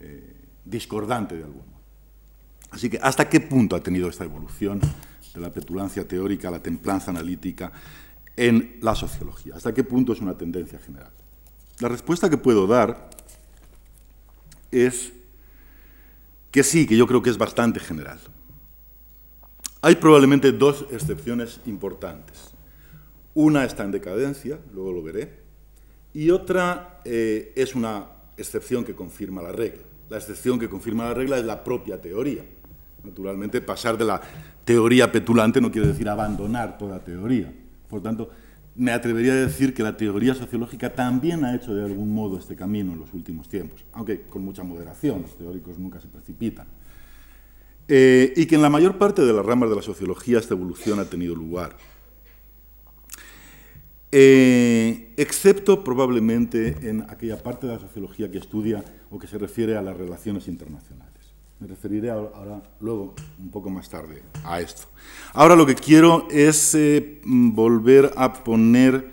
eh, discordante de algún modo. Así que, ¿hasta qué punto ha tenido esta evolución de la petulancia teórica a la templanza analítica en la sociología? ¿Hasta qué punto es una tendencia general? La respuesta que puedo dar es que sí, que yo creo que es bastante general. Hay probablemente dos excepciones importantes. Una está en decadencia, luego lo veré, y otra eh, es una excepción que confirma la regla. La excepción que confirma la regla es la propia teoría. Naturalmente, pasar de la teoría petulante no quiere decir abandonar toda teoría. Por tanto, me atrevería a decir que la teoría sociológica también ha hecho de algún modo este camino en los últimos tiempos, aunque con mucha moderación, los teóricos nunca se precipitan. Eh, y que en la mayor parte de las ramas de la sociología esta evolución ha tenido lugar. Eh, excepto probablemente en aquella parte de la sociología que estudia o que se refiere a las relaciones internacionales. Me referiré ahora, luego, un poco más tarde, a esto. Ahora lo que quiero es eh, volver a poner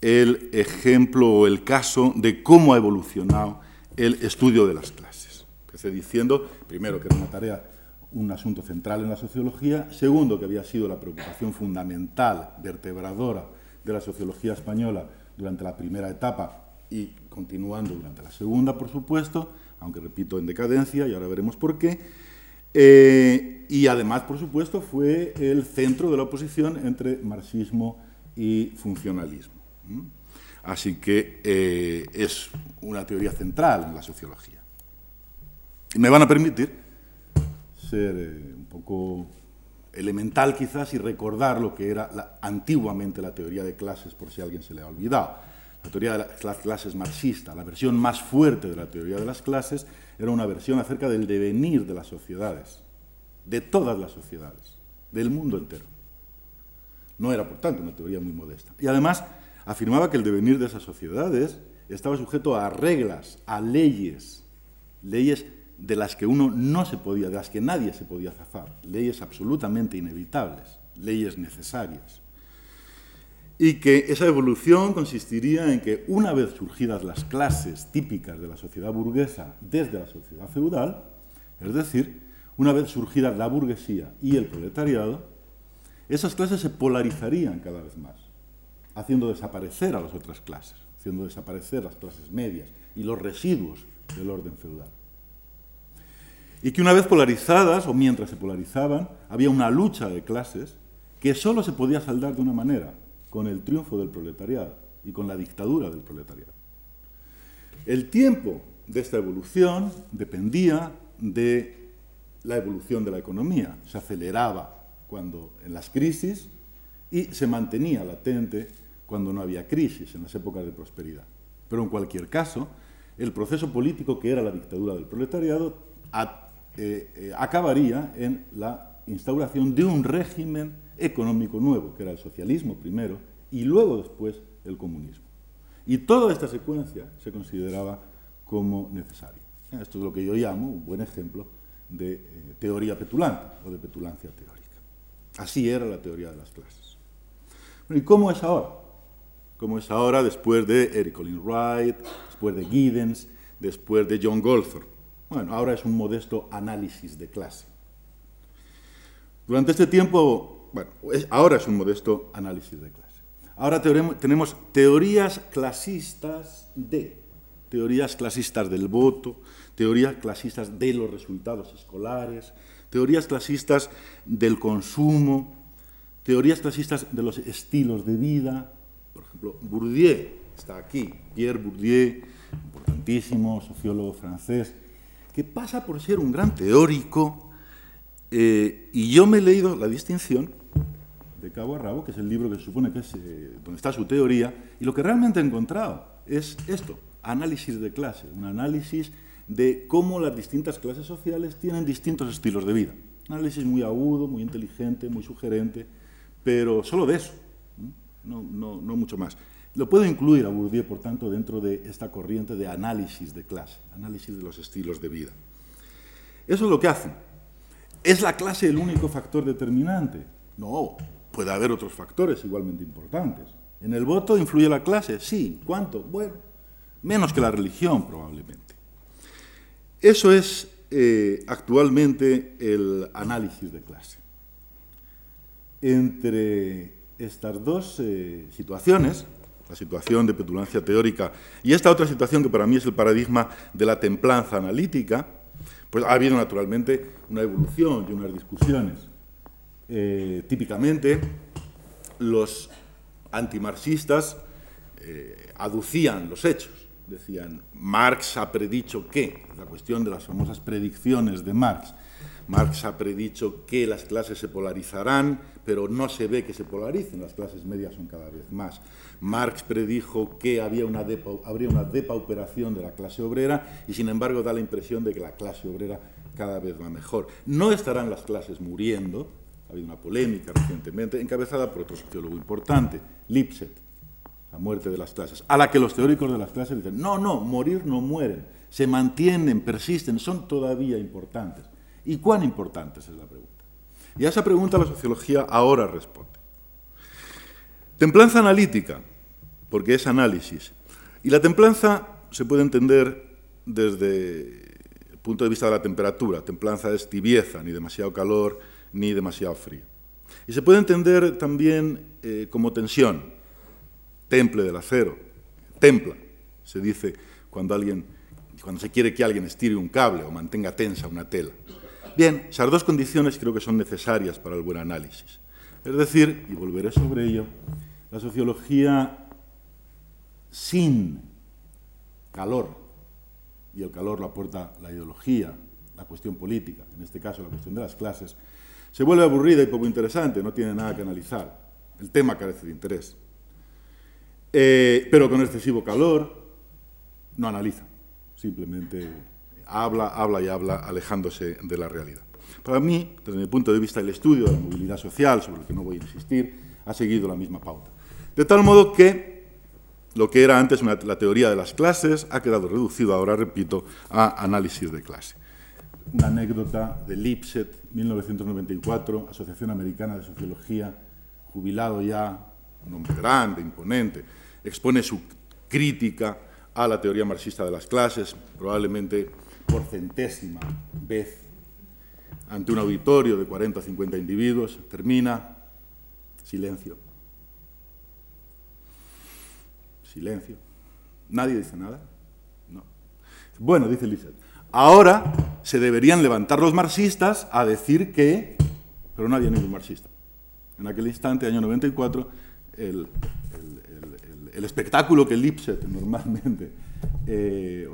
el ejemplo o el caso de cómo ha evolucionado el estudio de las clases. Empecé diciendo, primero, que era una tarea, un asunto central en la sociología, segundo, que había sido la preocupación fundamental, vertebradora de la sociología española durante la primera etapa y continuando durante la segunda, por supuesto, aunque repito, en decadencia, y ahora veremos por qué. Eh, y además, por supuesto, fue el centro de la oposición entre marxismo y funcionalismo. Así que eh, es una teoría central en la sociología. Y me van a permitir ser eh, un poco elemental quizás y recordar lo que era antiguamente la teoría de clases por si alguien se le ha olvidado. La teoría de las clases marxista, la versión más fuerte de la teoría de las clases, era una versión acerca del devenir de las sociedades, de todas las sociedades, del mundo entero. No era, por tanto, una teoría muy modesta. Y además afirmaba que el devenir de esas sociedades estaba sujeto a reglas, a leyes, leyes de las que uno no se podía, de las que nadie se podía zafar, leyes absolutamente inevitables, leyes necesarias y que esa evolución consistiría en que una vez surgidas las clases típicas de la sociedad burguesa desde la sociedad feudal, es decir, una vez surgida la burguesía y el proletariado, esas clases se polarizarían cada vez más, haciendo desaparecer a las otras clases, haciendo desaparecer las clases medias y los residuos del orden feudal. Y que una vez polarizadas, o mientras se polarizaban, había una lucha de clases que solo se podía saldar de una manera, con el triunfo del proletariado y con la dictadura del proletariado. El tiempo de esta evolución dependía de la evolución de la economía. Se aceleraba cuando en las crisis y se mantenía latente cuando no había crisis, en las épocas de prosperidad. Pero en cualquier caso, el proceso político que era la dictadura del proletariado eh, eh, acabaría en la instauración de un régimen económico nuevo, que era el socialismo primero, y luego después el comunismo. Y toda esta secuencia se consideraba como necesaria. Esto es lo que yo llamo un buen ejemplo de eh, teoría petulante o de petulancia teórica. Así era la teoría de las clases. ¿Y cómo es ahora? ¿Cómo es ahora después de Eric Olin Wright, después de Giddens, después de John Goldthorpe? Bueno, ahora es un modesto análisis de clase. Durante este tiempo bueno, ahora es un modesto análisis de clase. Ahora tenemos teorías clasistas de, teorías clasistas del voto, teorías clasistas de los resultados escolares, teorías clasistas del consumo, teorías clasistas de los estilos de vida. Por ejemplo, Bourdieu está aquí, Pierre Bourdieu, importantísimo sociólogo francés, que pasa por ser un gran teórico, eh, y yo me he leído la distinción de cabo a rabo, que es el libro que se supone que es eh, donde está su teoría, y lo que realmente he encontrado es esto, análisis de clase, un análisis de cómo las distintas clases sociales tienen distintos estilos de vida. Un análisis muy agudo, muy inteligente, muy sugerente, pero solo de eso, no, no, no mucho más. Lo puedo incluir a Bourdieu, por tanto, dentro de esta corriente de análisis de clase, análisis de los estilos de vida. Eso es lo que hacen. ¿Es la clase el único factor determinante? No, Puede haber otros factores igualmente importantes. ¿En el voto influye la clase? Sí. ¿Cuánto? Bueno, menos que la religión probablemente. Eso es eh, actualmente el análisis de clase. Entre estas dos eh, situaciones, la situación de petulancia teórica y esta otra situación que para mí es el paradigma de la templanza analítica, pues ha habido naturalmente una evolución y unas discusiones. Eh, típicamente los antimarxistas eh, aducían los hechos. Decían, Marx ha predicho que, la cuestión de las famosas predicciones de Marx, Marx ha predicho que las clases se polarizarán, pero no se ve que se polaricen, las clases medias son cada vez más. Marx predijo que había una habría una depauperación de la clase obrera y sin embargo da la impresión de que la clase obrera cada vez va mejor. No estarán las clases muriendo, ha habido una polémica recientemente, encabezada por otro sociólogo importante, Lipset, la muerte de las clases, a la que los teóricos de las clases dicen, no, no, morir no mueren, se mantienen, persisten, son todavía importantes. ¿Y cuán importantes es la pregunta? Y a esa pregunta la sociología ahora responde. Templanza analítica, porque es análisis. Y la templanza se puede entender desde el punto de vista de la temperatura. Templanza es tibieza, ni demasiado calor, ni demasiado frío. Y se puede entender también eh, como tensión, temple del acero, templa, se dice cuando, alguien, cuando se quiere que alguien estire un cable o mantenga tensa una tela. Bien, esas dos condiciones creo que son necesarias para el buen análisis. Es decir, y volveré sobre ello, la sociología sin calor, y el calor lo aporta la ideología, la cuestión política, en este caso la cuestión de las clases, se vuelve aburrida y poco interesante, no tiene nada que analizar. El tema carece de interés. Eh, pero con excesivo calor no analiza, simplemente habla, habla y habla alejándose de la realidad. Para mí, desde mi punto de vista, el estudio de la movilidad social, sobre el que no voy a insistir, ha seguido la misma pauta. De tal modo que lo que era antes la teoría de las clases ha quedado reducido ahora, repito, a análisis de clase. Una anécdota de Lipset, 1994, Asociación Americana de Sociología, jubilado ya, un hombre grande, imponente, expone su crítica a la teoría marxista de las clases, probablemente por centésima vez ante un auditorio de 40 o 50 individuos, termina, silencio. Silencio. Nadie dice nada. No. Bueno, dice Lizeth, ahora se deberían levantar los marxistas a decir que, pero nadie es ningún marxista. En aquel instante, año 94, el, espectáculo que Lipset normalmente eh,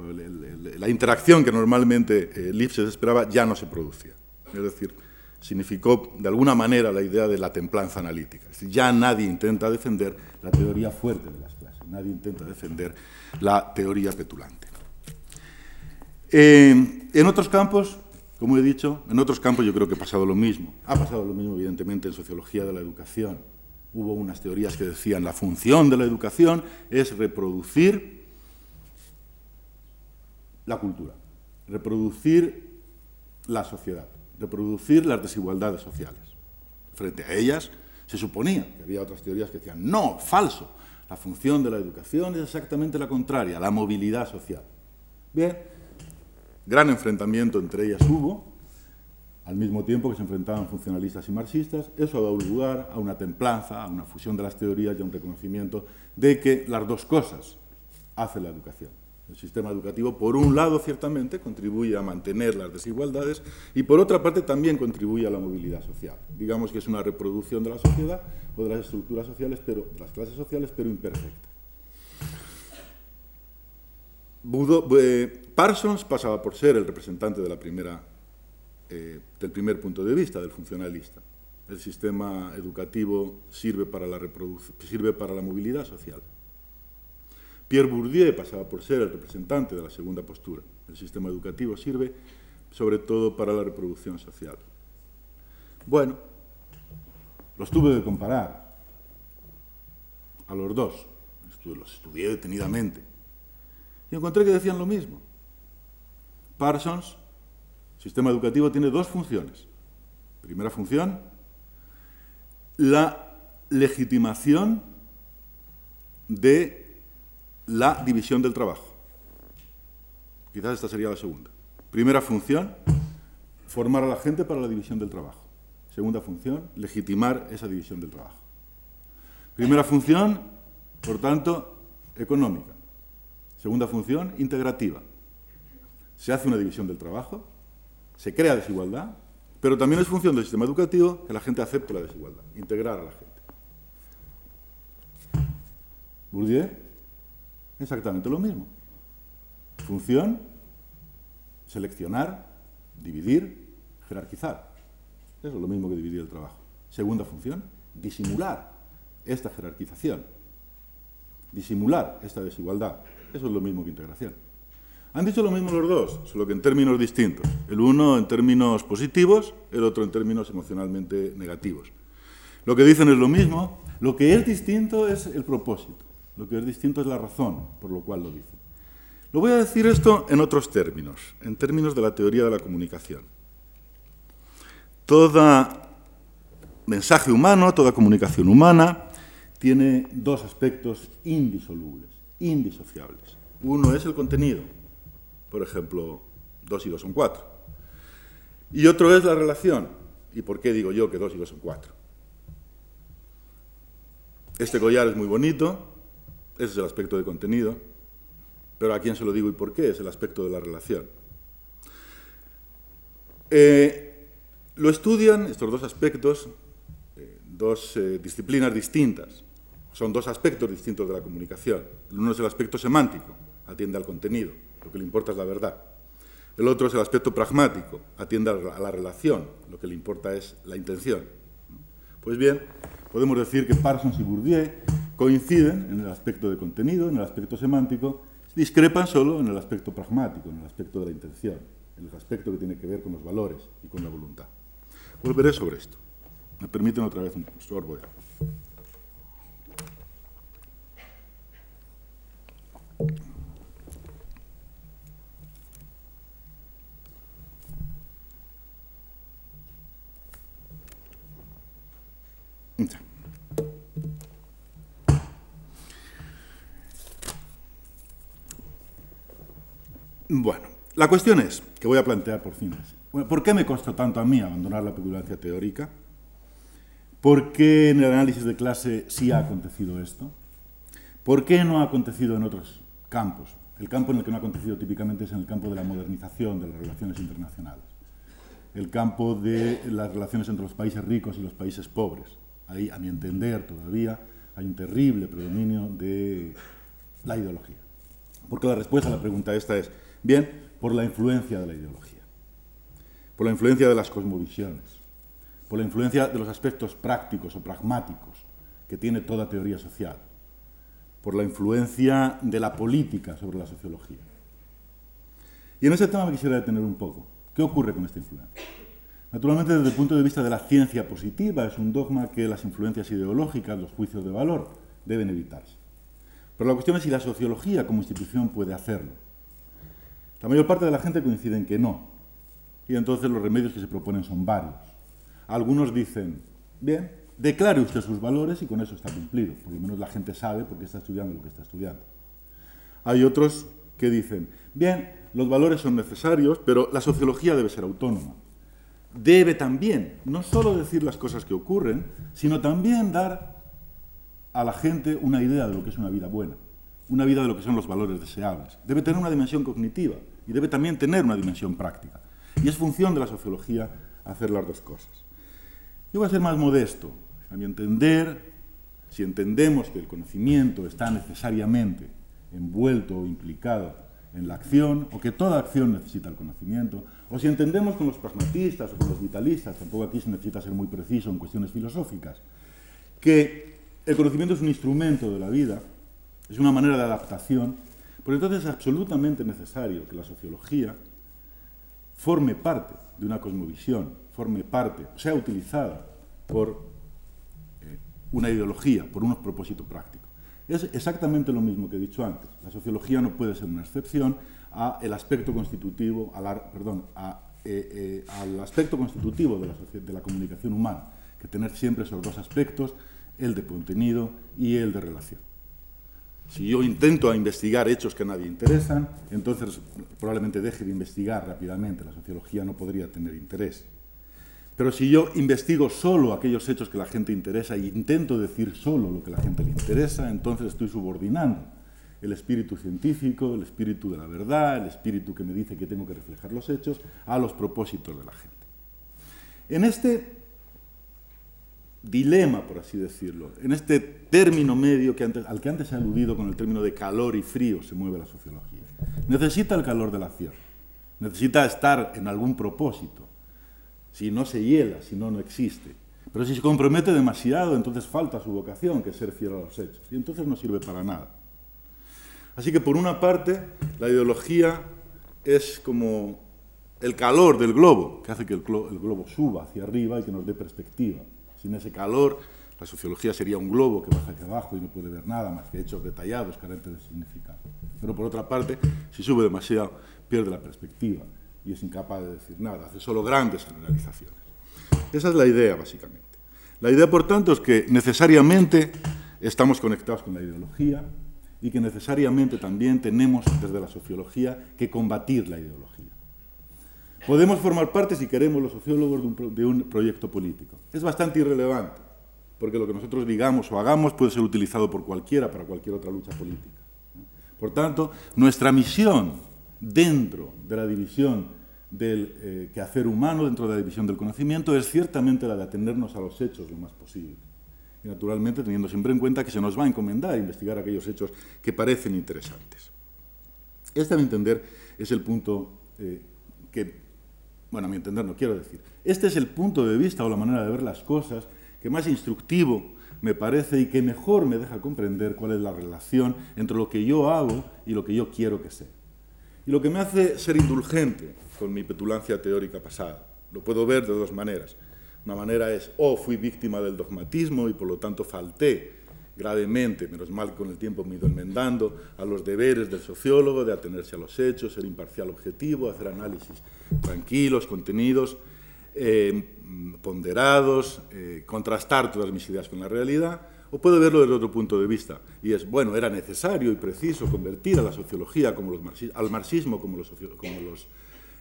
la interacción que normalmente eh, Lipset esperaba ya no se producía. Es decir, significó de alguna manera la idea de la templanza analítica. Es decir, ya nadie intenta defender la teoría fuerte de las clases, nadie intenta defender la teoría petulante. Eh, en otros campos, como he dicho, en otros campos yo creo que ha pasado lo mismo. Ha pasado lo mismo, evidentemente, en sociología de la educación. Hubo unas teorías que decían la función de la educación es reproducir la cultura, reproducir la sociedad, reproducir las desigualdades sociales. Frente a ellas se suponía que había otras teorías que decían, no, falso, la función de la educación es exactamente la contraria, la movilidad social. Bien, gran enfrentamiento entre ellas hubo, al mismo tiempo que se enfrentaban funcionalistas y marxistas, eso ha dado lugar a una templanza, a una fusión de las teorías y a un reconocimiento de que las dos cosas hace la educación. El sistema educativo, por un lado, ciertamente, contribuye a mantener las desigualdades y, por otra parte, también contribuye a la movilidad social. Digamos que es una reproducción de la sociedad o de las estructuras sociales, pero, de las clases sociales, pero imperfecta. Eh, Parsons pasaba por ser el representante eh, del primer punto de vista, del funcionalista. El sistema educativo sirve para la, sirve para la movilidad social. Pierre Bourdieu pasaba por ser el representante de la segunda postura. El sistema educativo sirve sobre todo para la reproducción social. Bueno, los tuve que comparar a los dos. Los estudié detenidamente. Y encontré que decían lo mismo. Parsons, sistema educativo, tiene dos funciones. Primera función, la legitimación de la división del trabajo. Quizás esta sería la segunda. Primera función, formar a la gente para la división del trabajo. Segunda función, legitimar esa división del trabajo. Primera función, por tanto, económica. Segunda función, integrativa. Se hace una división del trabajo, se crea desigualdad, pero también es función del sistema educativo que la gente acepte la desigualdad, integrar a la gente. Bourdieu Exactamente lo mismo. Función, seleccionar, dividir, jerarquizar. Eso es lo mismo que dividir el trabajo. Segunda función, disimular esta jerarquización, disimular esta desigualdad. Eso es lo mismo que integración. Han dicho lo mismo los dos, solo que en términos distintos. El uno en términos positivos, el otro en términos emocionalmente negativos. Lo que dicen es lo mismo, lo que es distinto es el propósito, lo que es distinto es la razón por lo cual lo dicen. Lo voy a decir esto en otros términos, en términos de la teoría de la comunicación. Todo mensaje humano, toda comunicación humana, tiene dos aspectos indisolubles, indisociables. Uno es el contenido, por ejemplo, dos y dos son cuatro. Y otro es la relación. ¿Y por qué digo yo que dos y dos son cuatro? Este collar es muy bonito, ese es el aspecto de contenido, pero ¿a quién se lo digo y por qué? Es el aspecto de la relación. Eh, lo estudian estos dos aspectos, eh, dos eh, disciplinas distintas. Son dos aspectos distintos de la comunicación. El uno es el aspecto semántico, atiende al contenido lo que le importa es la verdad. El otro es el aspecto pragmático, atiende a la relación, lo que le importa es la intención. Pues bien, podemos decir que Parsons y Bourdieu coinciden en el aspecto de contenido, en el aspecto semántico, discrepan solo en el aspecto pragmático, en el aspecto de la intención, en el aspecto que tiene que ver con los valores y con la voluntad. Volveré sobre esto. Me permiten otra vez un sorbo Bueno, la cuestión es, que voy a plantear por fin, ¿por qué me costó tanto a mí abandonar la peculancia teórica? ¿Por qué en el análisis de clase sí ha acontecido esto? ¿Por qué no ha acontecido en otros campos? El campo en el que no ha acontecido típicamente es en el campo de la modernización de las relaciones internacionales, el campo de las relaciones entre los países ricos y los países pobres. Ahí, a mi entender, todavía hay un terrible predominio de la ideología. Porque la respuesta a la pregunta esta es, bien, por la influencia de la ideología, por la influencia de las cosmovisiones, por la influencia de los aspectos prácticos o pragmáticos que tiene toda teoría social, por la influencia de la política sobre la sociología. Y en ese tema me quisiera detener un poco. ¿Qué ocurre con esta influencia? Naturalmente, desde el punto de vista de la ciencia positiva, es un dogma que las influencias ideológicas, los juicios de valor, deben evitarse. Pero la cuestión es si la sociología como institución puede hacerlo. La mayor parte de la gente coincide en que no. Y entonces los remedios que se proponen son varios. Algunos dicen, bien, declare usted sus valores y con eso está cumplido. Por lo menos la gente sabe por qué está estudiando lo que está estudiando. Hay otros que dicen, bien, los valores son necesarios, pero la sociología debe ser autónoma debe también no solo decir las cosas que ocurren, sino también dar a la gente una idea de lo que es una vida buena, una vida de lo que son los valores deseables. Debe tener una dimensión cognitiva y debe también tener una dimensión práctica. Y es función de la sociología hacer las dos cosas. Yo voy a ser más modesto. A mi entender, si entendemos que el conocimiento está necesariamente envuelto o implicado en la acción, o que toda acción necesita el conocimiento, o si entendemos con los pragmatistas o con los vitalistas, tampoco aquí se necesita ser muy preciso en cuestiones filosóficas, que el conocimiento es un instrumento de la vida, es una manera de adaptación, pues entonces es absolutamente necesario que la sociología forme parte de una cosmovisión, forme parte, sea utilizada por eh, una ideología, por unos propósitos prácticos. Es exactamente lo mismo que he dicho antes. La sociología no puede ser una excepción, el aspecto constitutivo, eh, eh, al aspecto constitutivo de la, de la comunicación humana, que tener siempre esos dos aspectos, el de contenido y el de relación. Si yo intento investigar hechos que a nadie interesan, entonces probablemente deje de investigar rápidamente. La sociología no podría tener interés. Pero si yo investigo solo aquellos hechos que la gente interesa e intento decir solo lo que la gente le interesa, entonces estoy subordinando el espíritu científico, el espíritu de la verdad, el espíritu que me dice que tengo que reflejar los hechos, a los propósitos de la gente. En este dilema, por así decirlo, en este término medio al que antes ha aludido con el término de calor y frío se mueve la sociología, necesita el calor de la acción, necesita estar en algún propósito, Si no se hiela, si no, no existe. Pero si se compromete demasiado, entonces falta su vocación, que es ser fiel a los hechos. Y entonces no sirve para nada. Así que por una parte, la ideología es como el calor del globo, que hace que el globo suba hacia arriba y que nos dé perspectiva. Sin ese calor, la sociología sería un globo que baja hacia abajo y no puede ver nada más que hechos detallados, carentes de significado. Pero por otra parte, si sube demasiado, pierde la perspectiva y es incapaz de decir nada, hace solo grandes generalizaciones. Esa es la idea, básicamente. La idea, por tanto, es que necesariamente estamos conectados con la ideología y que necesariamente también tenemos, desde la sociología, que combatir la ideología. Podemos formar parte, si queremos, los sociólogos, de un, proyecto político. Es bastante irrelevante, porque lo que nosotros digamos o hagamos puede ser utilizado por cualquiera para cualquier otra lucha política. Por tanto, nuestra misión dentro de la división del eh, quehacer humano dentro de la división del conocimiento es ciertamente la de atendernos a los hechos lo más posible. Y naturalmente teniendo siempre en cuenta que se nos va a encomendar investigar aquellos hechos que parecen interesantes. Este, a mi entender, es el punto eh, que, bueno, a mi entender no quiero decir, este es el punto de vista o la manera de ver las cosas que más instructivo me parece y que mejor me deja comprender cuál es la relación entre lo que yo hago y lo que yo quiero que sea. Y lo que me hace ser indulgente con mi petulancia teórica pasada. Lo puedo ver de dos maneras. Una manera es, o oh, fui víctima del dogmatismo y por lo tanto falté gravemente, menos mal que con el tiempo me he ido enmendando, a los deberes del sociólogo de atenerse a los hechos, ser imparcial objetivo, hacer análisis tranquilos, contenidos, eh, ponderados, eh, contrastar todas mis ideas con la realidad, o puedo verlo desde otro punto de vista, y es, bueno, era necesario y preciso convertir a la sociología como los al marxismo como los, los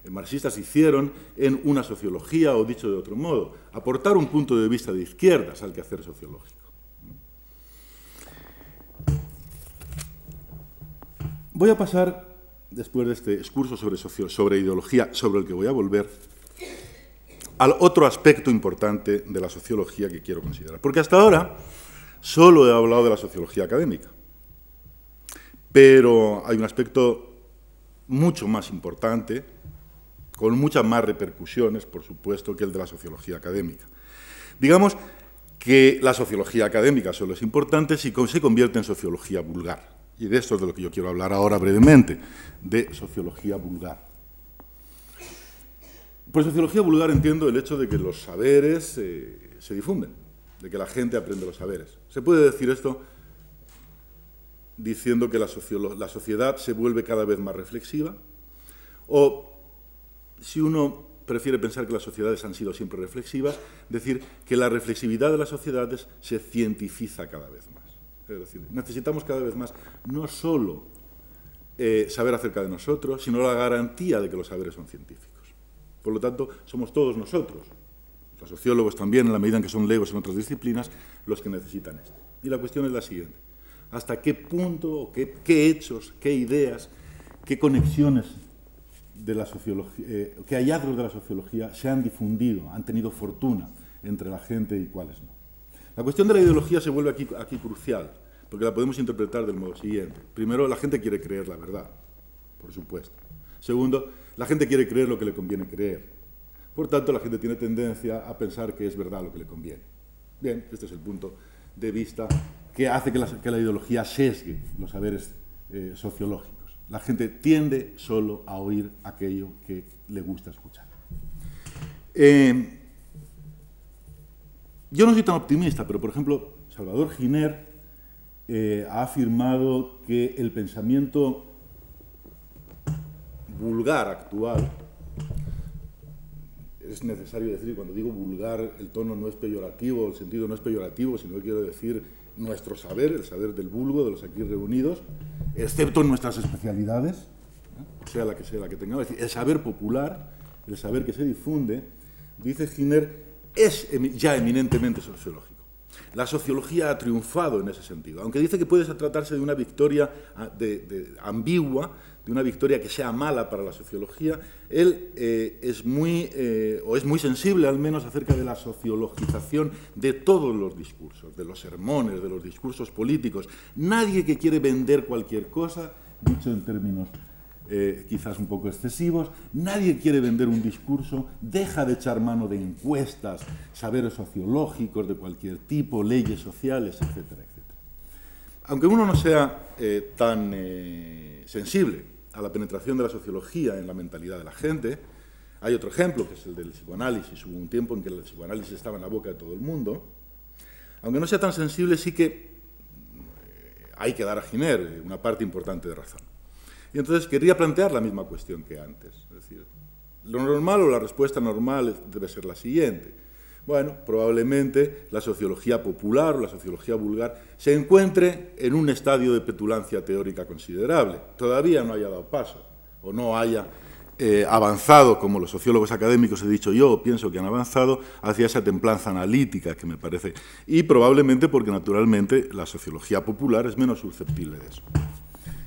marxistas hicieron en una sociología, o dicho de otro modo, aportar un punto de vista de izquierdas al quehacer sociológico. Voy a pasar, después de este discurso sobre, sobre ideología, sobre el que voy a volver, al otro aspecto importante de la sociología que quiero considerar. Porque hasta ahora solo he hablado de la sociología académica. Pero hay un aspecto mucho más importante con muchas más repercusiones, por supuesto, que el de la sociología académica. Digamos que la sociología académica solo es importante si se convierte en sociología vulgar. Y de esto es de lo que yo quiero hablar ahora brevemente, de sociología vulgar. Por sociología vulgar entiendo el hecho de que los saberes eh, se difunden, de que la gente aprende los saberes. Se puede decir esto diciendo que la, sociedad se vuelve cada vez más reflexiva o si uno prefiere pensar que las sociedades han sido siempre reflexivas, decir que la reflexividad de las sociedades se cientifica cada vez más. Es decir, necesitamos cada vez más no solo eh, saber acerca de nosotros, sino la garantía de que los saberes son científicos. Por lo tanto, somos todos nosotros, los sociólogos también, en la medida en que son legos en otras disciplinas, los que necesitan esto. Y la cuestión es la siguiente. ¿Hasta qué punto, qué, qué hechos, qué ideas, qué conexiones de la sociología, eh, que hallazgos de la sociología se han difundido, han tenido fortuna entre la gente y cuáles no. La cuestión de la ideología se vuelve aquí, aquí crucial, porque la podemos interpretar del modo siguiente. Primero, la gente quiere creer la verdad, por supuesto. Segundo, la gente quiere creer lo que le conviene creer. Por tanto, la gente tiene tendencia a pensar que es verdad lo que le conviene. Bien, este es el punto de vista que hace que la, ideología sesgue los saberes eh, sociológicos. La gente tiende solo a oír aquello que le gusta escuchar. Eh, yo no soy tan optimista, pero por ejemplo, Salvador Giner eh, ha afirmado que el pensamiento vulgar actual, es necesario decir, cuando digo vulgar, el tono no es peyorativo, el sentido no es peyorativo, sino que quiero decir nuestro saber, el saber del vulgo, de los aquí reunidos, excepto nuestras especialidades, sea la que sea la que tengamos, el saber popular, el saber que se difunde, dice Giner, es ya eminentemente sociológico. La sociología ha triunfado en ese sentido, aunque dice que puede tratarse de una victoria ah, ambigua, de una victoria que sea mala para la sociología, él eh, es muy, eh, o es muy sensible al menos acerca de la sociologización de todos los discursos, de los sermones, de los discursos políticos. Nadie que quiere vender cualquier cosa, dicho en términos eh, quizás un poco excesivos. Nadie quiere vender un discurso, deja de echar mano de encuestas, saberes sociológicos de cualquier tipo, leyes sociales, etcétera, etcétera. Aunque uno no sea eh, tan eh, sensible a la penetración de la sociología en la mentalidad de la gente, hay otro ejemplo, que es el del psicoanálisis. Hubo un tiempo en que el psicoanálisis estaba en la boca de todo el mundo. Aunque no sea tan sensible, sí que hay que dar a Giner una parte importante de razón. Y entonces quería plantear la misma cuestión que antes. Es decir, lo normal o la respuesta normal debe ser la siguiente. Bueno, probablemente la sociología popular o la sociología vulgar se encuentre en un estadio de petulancia teórica considerable. Todavía no haya dado paso o no haya eh, avanzado, como los sociólogos académicos he dicho yo, pienso que han avanzado, hacia esa templanza analítica que me parece. Y probablemente porque naturalmente la sociología popular es menos susceptible de eso.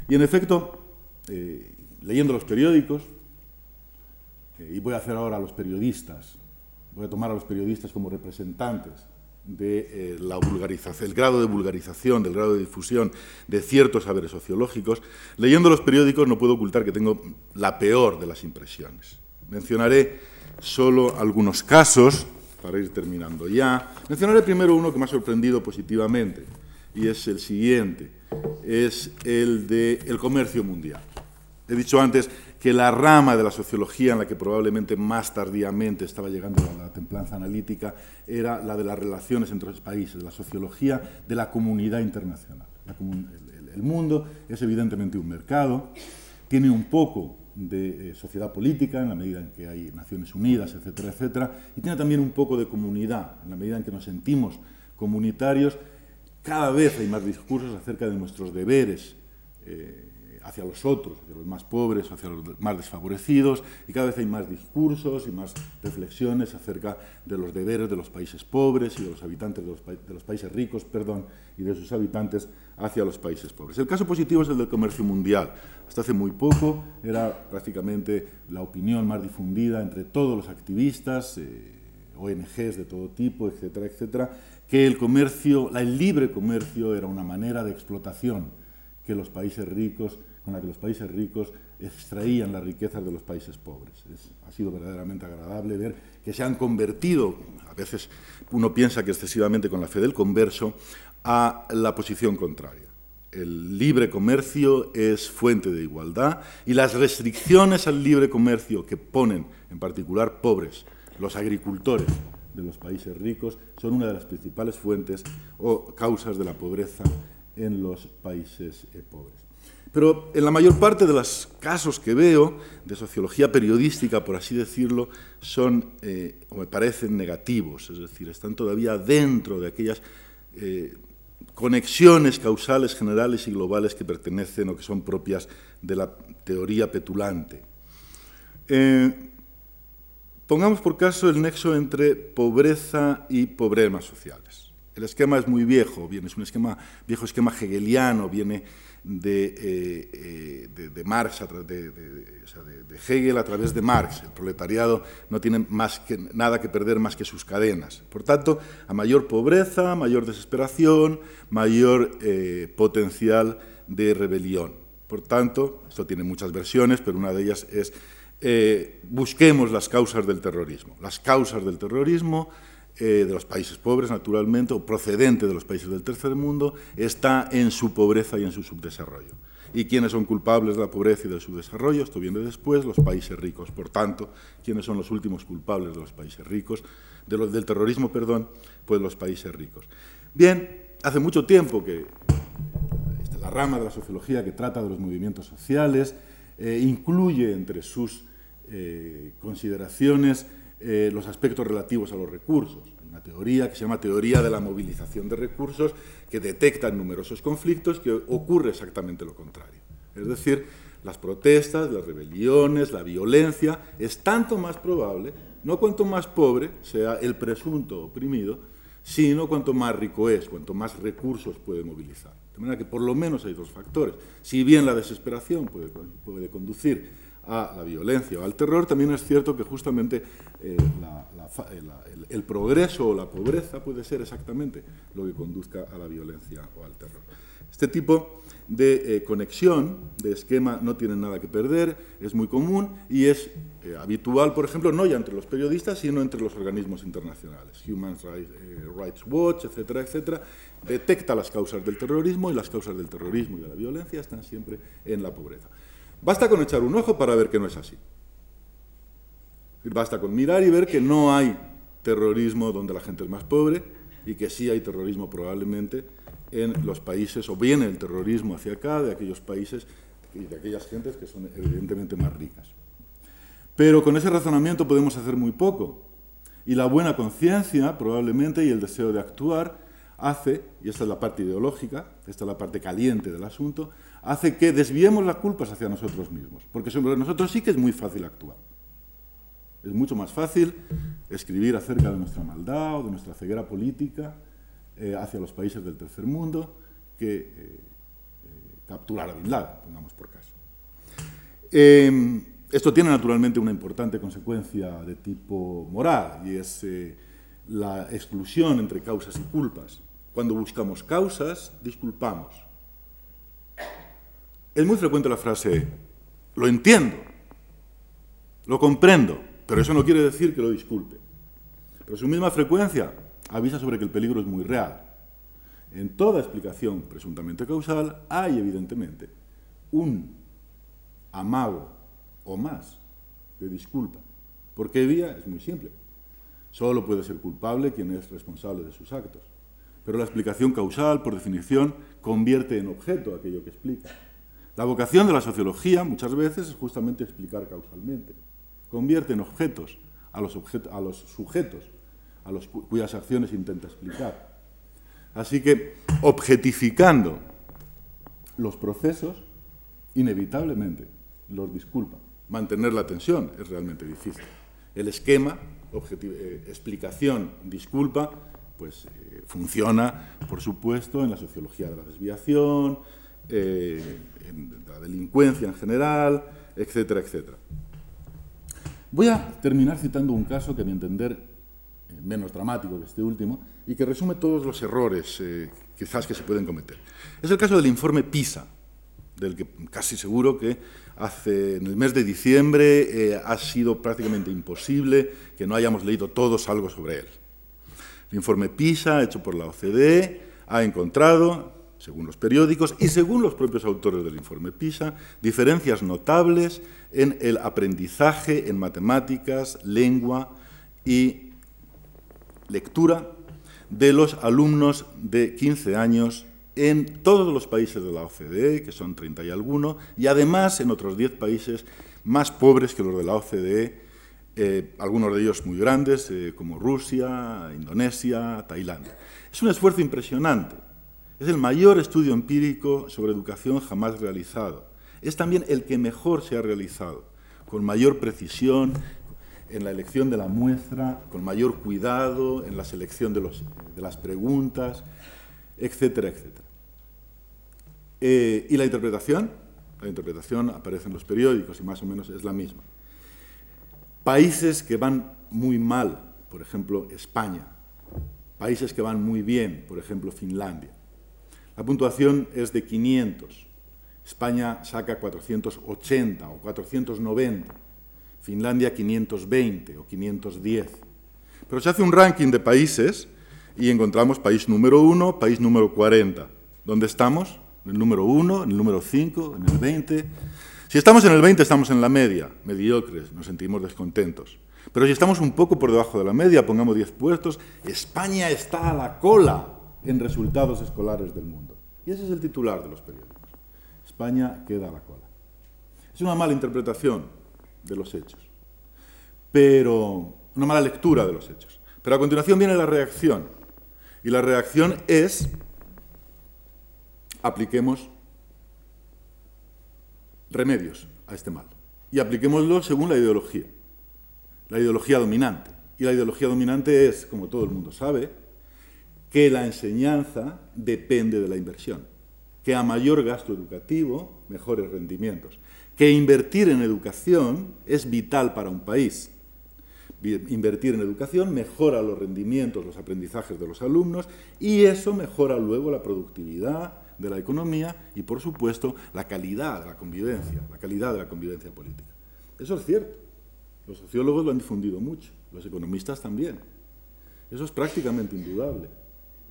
Y en efecto, eh, leyendo los periódicos, eh, y voy a hacer ahora a los periodistas, voy a tomar a los periodistas como representantes de eh, la el grado de vulgarización, del grado de difusión de ciertos saberes sociológicos, leyendo los periódicos no puedo ocultar que tengo la peor de las impresiones. Mencionaré solo algunos casos para ir terminando ya. Mencionaré primero uno que me ha sorprendido positivamente y es el siguiente, es el del comercio mundial. He dicho antes que la rama de la sociología en la que probablemente más tardíamente estaba llegando la, templanza analítica era la de las relaciones entre los países, la sociología de la comunidad internacional. el, mundo es evidentemente un mercado, tiene un poco de eh, sociedad política en la medida en que hay Naciones Unidas, etcétera, etcétera, y tiene también un poco de comunidad en la medida en que nos sentimos comunitarios. Cada vez hay más discursos acerca de nuestros deberes. Eh, hacia los otros, hacia los más pobres, hacia los más desfavorecidos, y cada vez hay más discursos y más reflexiones acerca de los deberes de los países pobres y de los habitantes de los, de los países ricos, perdón, y de sus habitantes hacia los países pobres. El caso positivo es el del comercio mundial. Hasta hace muy poco era prácticamente la opinión más difundida entre todos los activistas, eh, ONGs de todo tipo, etcétera, etcétera, que el comercio, el libre comercio era una manera de explotación que los países ricos con la que los países ricos extraían las riquezas de los países pobres. ha sido verdaderamente agradable ver que se han convertido, a veces uno piensa que excesivamente con la fe del converso, a la posición contraria. El libre comercio es fuente de igualdad y las restricciones al libre comercio que ponen, en particular pobres, los agricultores de los países ricos, son una de las principales fuentes o causas de la pobreza en los países eh, pobres. Pero en la mayor parte de los casos que veo de sociología periodística, por así decirlo, son, eh, o me parecen negativos, es decir, están todavía dentro de aquellas eh, conexiones causales generales y globales que pertenecen o que son propias de la teoría petulante. Eh, pongamos por caso el nexo entre pobreza y problemas sociales. El esquema es muy viejo, viene, es un esquema, viejo esquema hegeliano, viene de, eh, eh, de, Marx, de, Hegel a través de Marx. El proletariado no tiene más que, nada que perder más que sus cadenas. Por tanto, a mayor pobreza, mayor desesperación, mayor eh, potencial de rebelión. Por tanto, esto tiene muchas versiones, pero una de ellas es busquemos las causas del terrorismo. Las causas del terrorismo eh, de los países pobres, naturalmente, o procedente de los países del tercer mundo, está en su pobreza y en su subdesarrollo. ¿Y quiénes son culpables de la pobreza y del subdesarrollo? Esto viene después, los países ricos. Por tanto, ¿quiénes son los últimos culpables de los países ricos? De los, del terrorismo, perdón, pues los países ricos. Bien, hace mucho tiempo que la rama de la sociología que trata de los movimientos sociales eh, incluye entre sus eh, consideraciones eh, los aspectos relativos a los recursos. Una teoría que se llama teoría de la movilización de recursos que detecta numerosos conflictos que ocurre exactamente lo contrario. Es decir, las protestas, las rebeliones, la violencia, es tanto más probable, no cuanto más pobre sea el presunto oprimido, sino cuanto más rico es, cuanto más recursos puede movilizar. De manera que por lo menos hay dos factores. Si bien la desesperación puede, puede conducir a la violencia o al terror, también es cierto que justamente eh, el, progreso o la pobreza puede ser exactamente lo que conduzca a la violencia o al terror. Este tipo de eh, conexión, de esquema, no tienen nada que perder, es muy común y es eh, habitual, por ejemplo, no ya entre los periodistas, sino entre los organismos internacionales, Human eh, Rights Watch, etcétera, etcétera, detecta las causas del terrorismo y las causas del terrorismo y de la violencia están siempre en la pobreza. Basta con echar un ojo para ver que no es así. Basta con mirar y ver que no hay terrorismo donde la gente es más pobre y que sí hay terrorismo probablemente en los países, o viene el terrorismo hacia acá, de aquellos países y de aquellas gentes que son evidentemente más ricas. Pero con ese razonamiento podemos hacer muy poco. Y la buena conciencia, probablemente, y el deseo de actuar, hace, y esta es la parte ideológica, esta es la parte caliente del asunto, hace que desviemos las culpas hacia nosotros mismos. Porque sobre nosotros sí que es muy fácil actuar. Es mucho más fácil escribir acerca de nuestra maldad o de nuestra ceguera política eh, hacia los países del tercer mundo que eh, eh, capturar a Bin Laden, pongamos por caso. Em, esto tiene naturalmente una importante consecuencia de tipo moral y es la exclusión entre causas y culpas. Cuando buscamos causas, disculpamos. Es muy frecuente la frase, lo entiendo, lo comprendo, pero eso no quiere decir que lo disculpe. Pero su misma frecuencia avisa sobre que el peligro es muy real. En toda explicación presuntamente causal hay, evidentemente, un amago o más de disculpa. ¿Por qué vía? Es muy simple. Solo puede ser culpable quien es responsable de sus actos. Pero la explicación causal, por definición, convierte en objeto aquello que explica. La vocación de la sociología muchas veces es justamente explicar causalmente. Convierte en objetos a los, sujetos a los cuyas acciones intenta explicar. Así que, objetificando los procesos, inevitablemente los disculpa. Mantener la tensión es realmente difícil. El esquema, eh, explicación, disculpa, pues eh, funciona, por supuesto, en la sociología de la desviación, eh, en la delincuencia en general, etcétera, etcétera. Voy a terminar citando un caso que, a mi entender, menos dramático que este último, y que resume todos los errores eh, quizás que se pueden cometer. Es el caso del informe PISA, del que casi seguro que hace, en el mes de diciembre eh, ha sido prácticamente imposible que no hayamos leído todos algo sobre él. El informe PISA, hecho por la OCDE, ha encontrado, según los periódicos y según los propios autores del informe PISA, diferencias notables en el aprendizaje en matemáticas, lengua y lectura de los alumnos de 15 años en todos los países de la OCDE, que son 30 y alguno, y además en otros 10 países más pobres que los de la OCDE, eh, algunos de ellos muy grandes, eh, como Rusia, Indonesia, Tailandia. Es un esfuerzo impresionante. Es el mayor estudio empírico sobre educación jamás realizado. Es también el que mejor se ha realizado, con mayor precisión, en la elección de la muestra, con mayor cuidado, en la selección de, las preguntas, etcétera, etcétera. Eh, ¿Y la interpretación? La interpretación aparece en los periódicos y más o menos es la misma. Países que van muy mal, por ejemplo, España. Países que van muy bien, por ejemplo, Finlandia. La puntuación es de 500. España saca 480 o 490. Finlandia 520 o 510. Pero se hace un ranking de países y encontramos país número 1, país número 40. ¿Dónde estamos? En el número 1, en el número 5, en el 20. Si estamos en el 20 estamos en la media, mediocres, nos sentimos descontentos. Pero si estamos un poco por debajo de la media, pongamos 10 puestos, España está a la cola en resultados escolares del mundo. Y ese es el titular de los periódicos. España queda a la cola. Es una mala interpretación, de los hechos. Pero una mala lectura de los hechos. Pero a continuación viene la reacción. Y la reacción es, apliquemos remedios a este mal. Y apliquémoslo según la ideología, la ideología dominante. Y la ideología dominante es, como todo el mundo sabe, que la enseñanza depende de la inversión, que a mayor gasto educativo, mejores rendimientos que invertir en educación es vital para un país. Invertir en educación mejora los rendimientos, los aprendizajes de los alumnos y eso mejora luego la productividad, de la economía y, por supuesto, la calidad de la convivencia, la calidad de la convivencia política. Eso es cierto. Los sociólogos lo han difundido mucho, los economistas también. Eso es prácticamente indudable.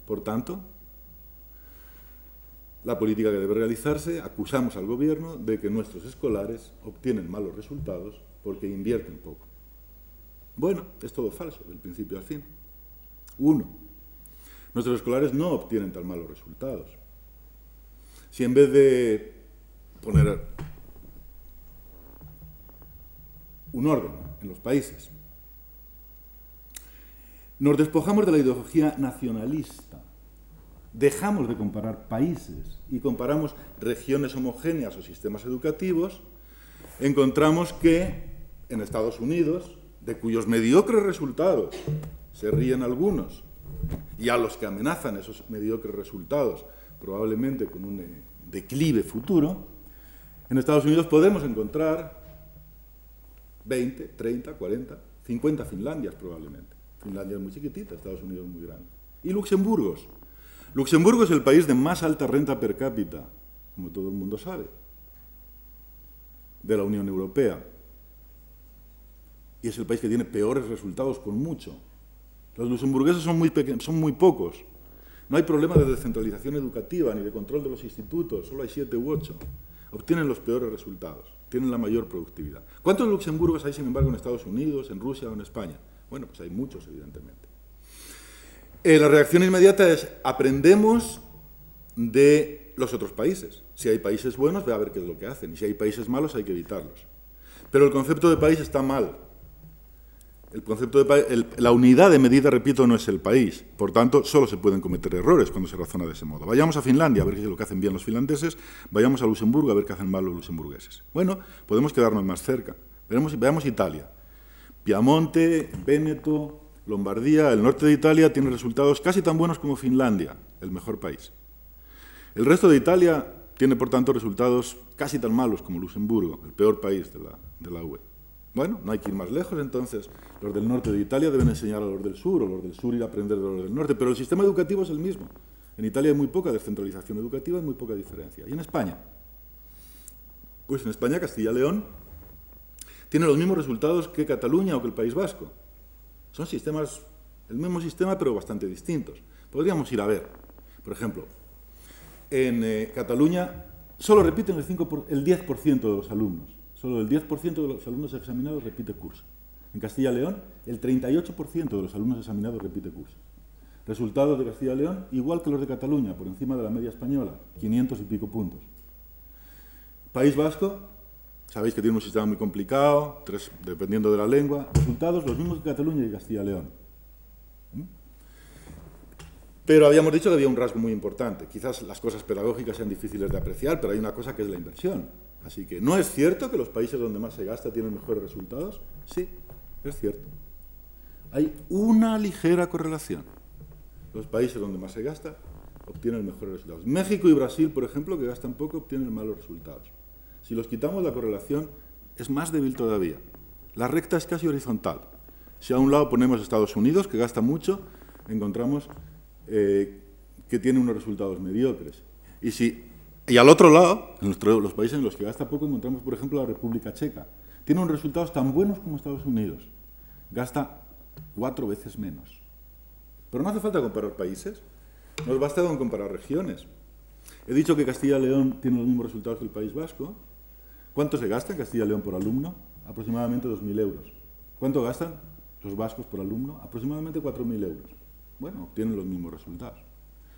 Por tanto, la política que debe realizarse, acusamos al gobierno de que nuestros escolares obtienen malos resultados porque invierten poco. Bueno, es todo falso, del principio al fin. Uno, nuestros escolares no obtienen tan malos resultados. Si en vez de poner un orden en los países, nos despojamos de la ideología nacionalista, dejamos de comparar países y comparamos regiones homogéneas o sistemas educativos, encontramos que en Estados Unidos, de cuyos mediocres resultados se ríen algunos, y a los que amenazan esos mediocres resultados, probablemente con un eh, declive futuro, en Estados Unidos podemos encontrar 20, 30, 40, 50 Finlandias probablemente. Finlandia es muy chiquitita, Estados Unidos es muy grande. Y Luxemburgos. Luxemburgo es el país de más alta renta per cápita, como todo el mundo sabe, de la Unión Europea. Y es el país que tiene peores resultados con mucho. Los luxemburgueses son muy, son muy pocos. No hay problema de descentralización educativa ni de control de los institutos, solo hay siete u ocho. Obtienen los peores resultados, tienen la mayor productividad. ¿Cuántos luxemburgos hay, sin embargo, en Estados Unidos, en Rusia o en España? Bueno, pues hay muchos, evidentemente. Eh, la reacción inmediata es aprendemos de los otros países. Si hay países buenos, ve a ver qué es lo que hacen. Y si hay países malos, hay que evitarlos. Pero el concepto de país está mal. El concepto de la unidad de medida, repito, no es el país. Por tanto, solo se pueden cometer errores cuando se razona de ese modo. Vayamos a Finlandia a ver qué es lo que hacen bien los finlandeses. Vayamos a Luxemburgo a ver qué hacen mal los luxemburgueses. Bueno, podemos quedarnos más cerca. Veamos, veamos Italia. Piamonte, Véneto, Lombardía, el norte de Italia tiene resultados casi tan buenos como Finlandia, el mejor país. El resto de Italia tiene, por tanto, resultados casi tan malos como Luxemburgo, el peor país de la, UE. Bueno, no hay que ir más lejos, entonces los del norte de Italia deben enseñar a los del sur, o los del sur ir a aprender de los del norte, pero el sistema educativo es el mismo. En Italia hay muy poca descentralización educativa y muy poca diferencia. ¿Y en España? Pues en España, Castilla-León tiene los mismos resultados que Cataluña o que el País Vasco. Son sistemas, el mismo sistema, pero bastante distintos. Podríamos ir a ver, por ejemplo, en eh, Cataluña solo repiten el, 5 el 10% de los alumnos solo el 10% de los alumnos examinados repite curso. En Castilla y León, el 38% de los alumnos examinados repite curso. Resultados de Castilla y León, igual que los de Cataluña, por encima de la media española, 500 y pico puntos. País Vasco, sabéis que tiene un sistema muy complicado, tres, dependiendo de la lengua. Resultados los mismos que Cataluña y Castilla y León. ¿Mm? Pero habíamos dicho que había un rasgo muy importante. Quizás las cosas pedagógicas sean difíciles de apreciar, pero hay una cosa que es la inversión. Así que, ¿no es cierto que los países donde más se gasta tienen mejores resultados? Sí, es cierto. Hay una ligera correlación. Los países donde más se gasta obtienen mejores resultados. México y Brasil, por ejemplo, que gastan poco, obtienen malos resultados. Si los quitamos, la correlación es más débil todavía. La recta es casi horizontal. Si a un lado ponemos Estados Unidos, que gasta mucho, encontramos eh, que tiene unos resultados mediocres. Y si y al otro lado, en los países en los que gasta poco, encontramos, por ejemplo, la República Checa. Tiene unos resultados tan buenos como Estados Unidos. Gasta cuatro veces menos. Pero no hace falta comparar países. Nos basta con comparar regiones. He dicho que Castilla y León tiene los mismos resultados que el País Vasco. ¿Cuánto se gasta en Castilla y León por alumno? Aproximadamente 2.000 euros. ¿Cuánto gastan los vascos por alumno? Aproximadamente 4.000 euros. Bueno, obtienen los mismos resultados.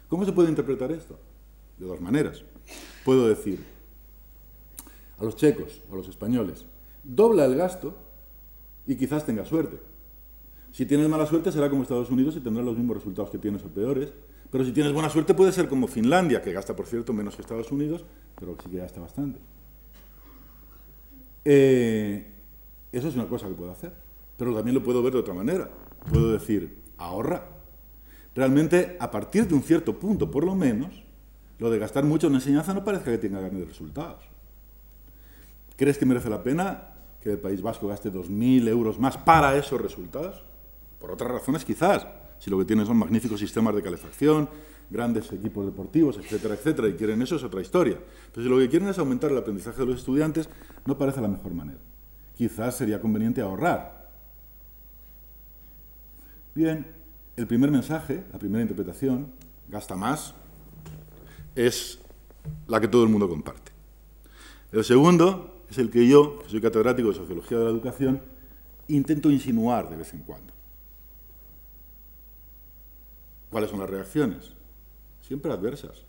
¿Cómo se puede interpretar esto? de dos maneras. Puedo decir a los checos o a los españoles, dobla el gasto y quizás tenga suerte. Si tienes mala suerte será como Estados Unidos y tendrá los mismos resultados que tienes o peores. Pero si tienes buena suerte puede ser como Finlandia, que gasta, por cierto, menos que Estados Unidos, pero sí que gasta bastante. Eh, eso es una cosa que puedo hacer. Pero también lo puedo ver de otra manera. Puedo decir, ahorra. Realmente, a partir de un cierto punto, por lo menos, lo de gastar mucho en enseñanza no parece que tenga grandes resultados. ¿Crees que merece la pena que el País Vasco gaste 2.000 euros más para esos resultados? Por otras razones quizás, Si lo que tienen son magníficos sistemas de calefacción, grandes equipos deportivos, etcétera, etcétera, y quieren eso es otra historia. Pero si lo que quieren es aumentar el aprendizaje de los estudiantes, no parece la mejor manera. Quizás sería conveniente ahorrar. Bien, el primer mensaje, la primera interpretación, gasta más, es la que todo el mundo comparte. El segundo es el que yo, que soy catedrático de Sociología de la Educación, intento insinuar de vez en cuando. ¿Cuáles son las reacciones? Siempre adversas,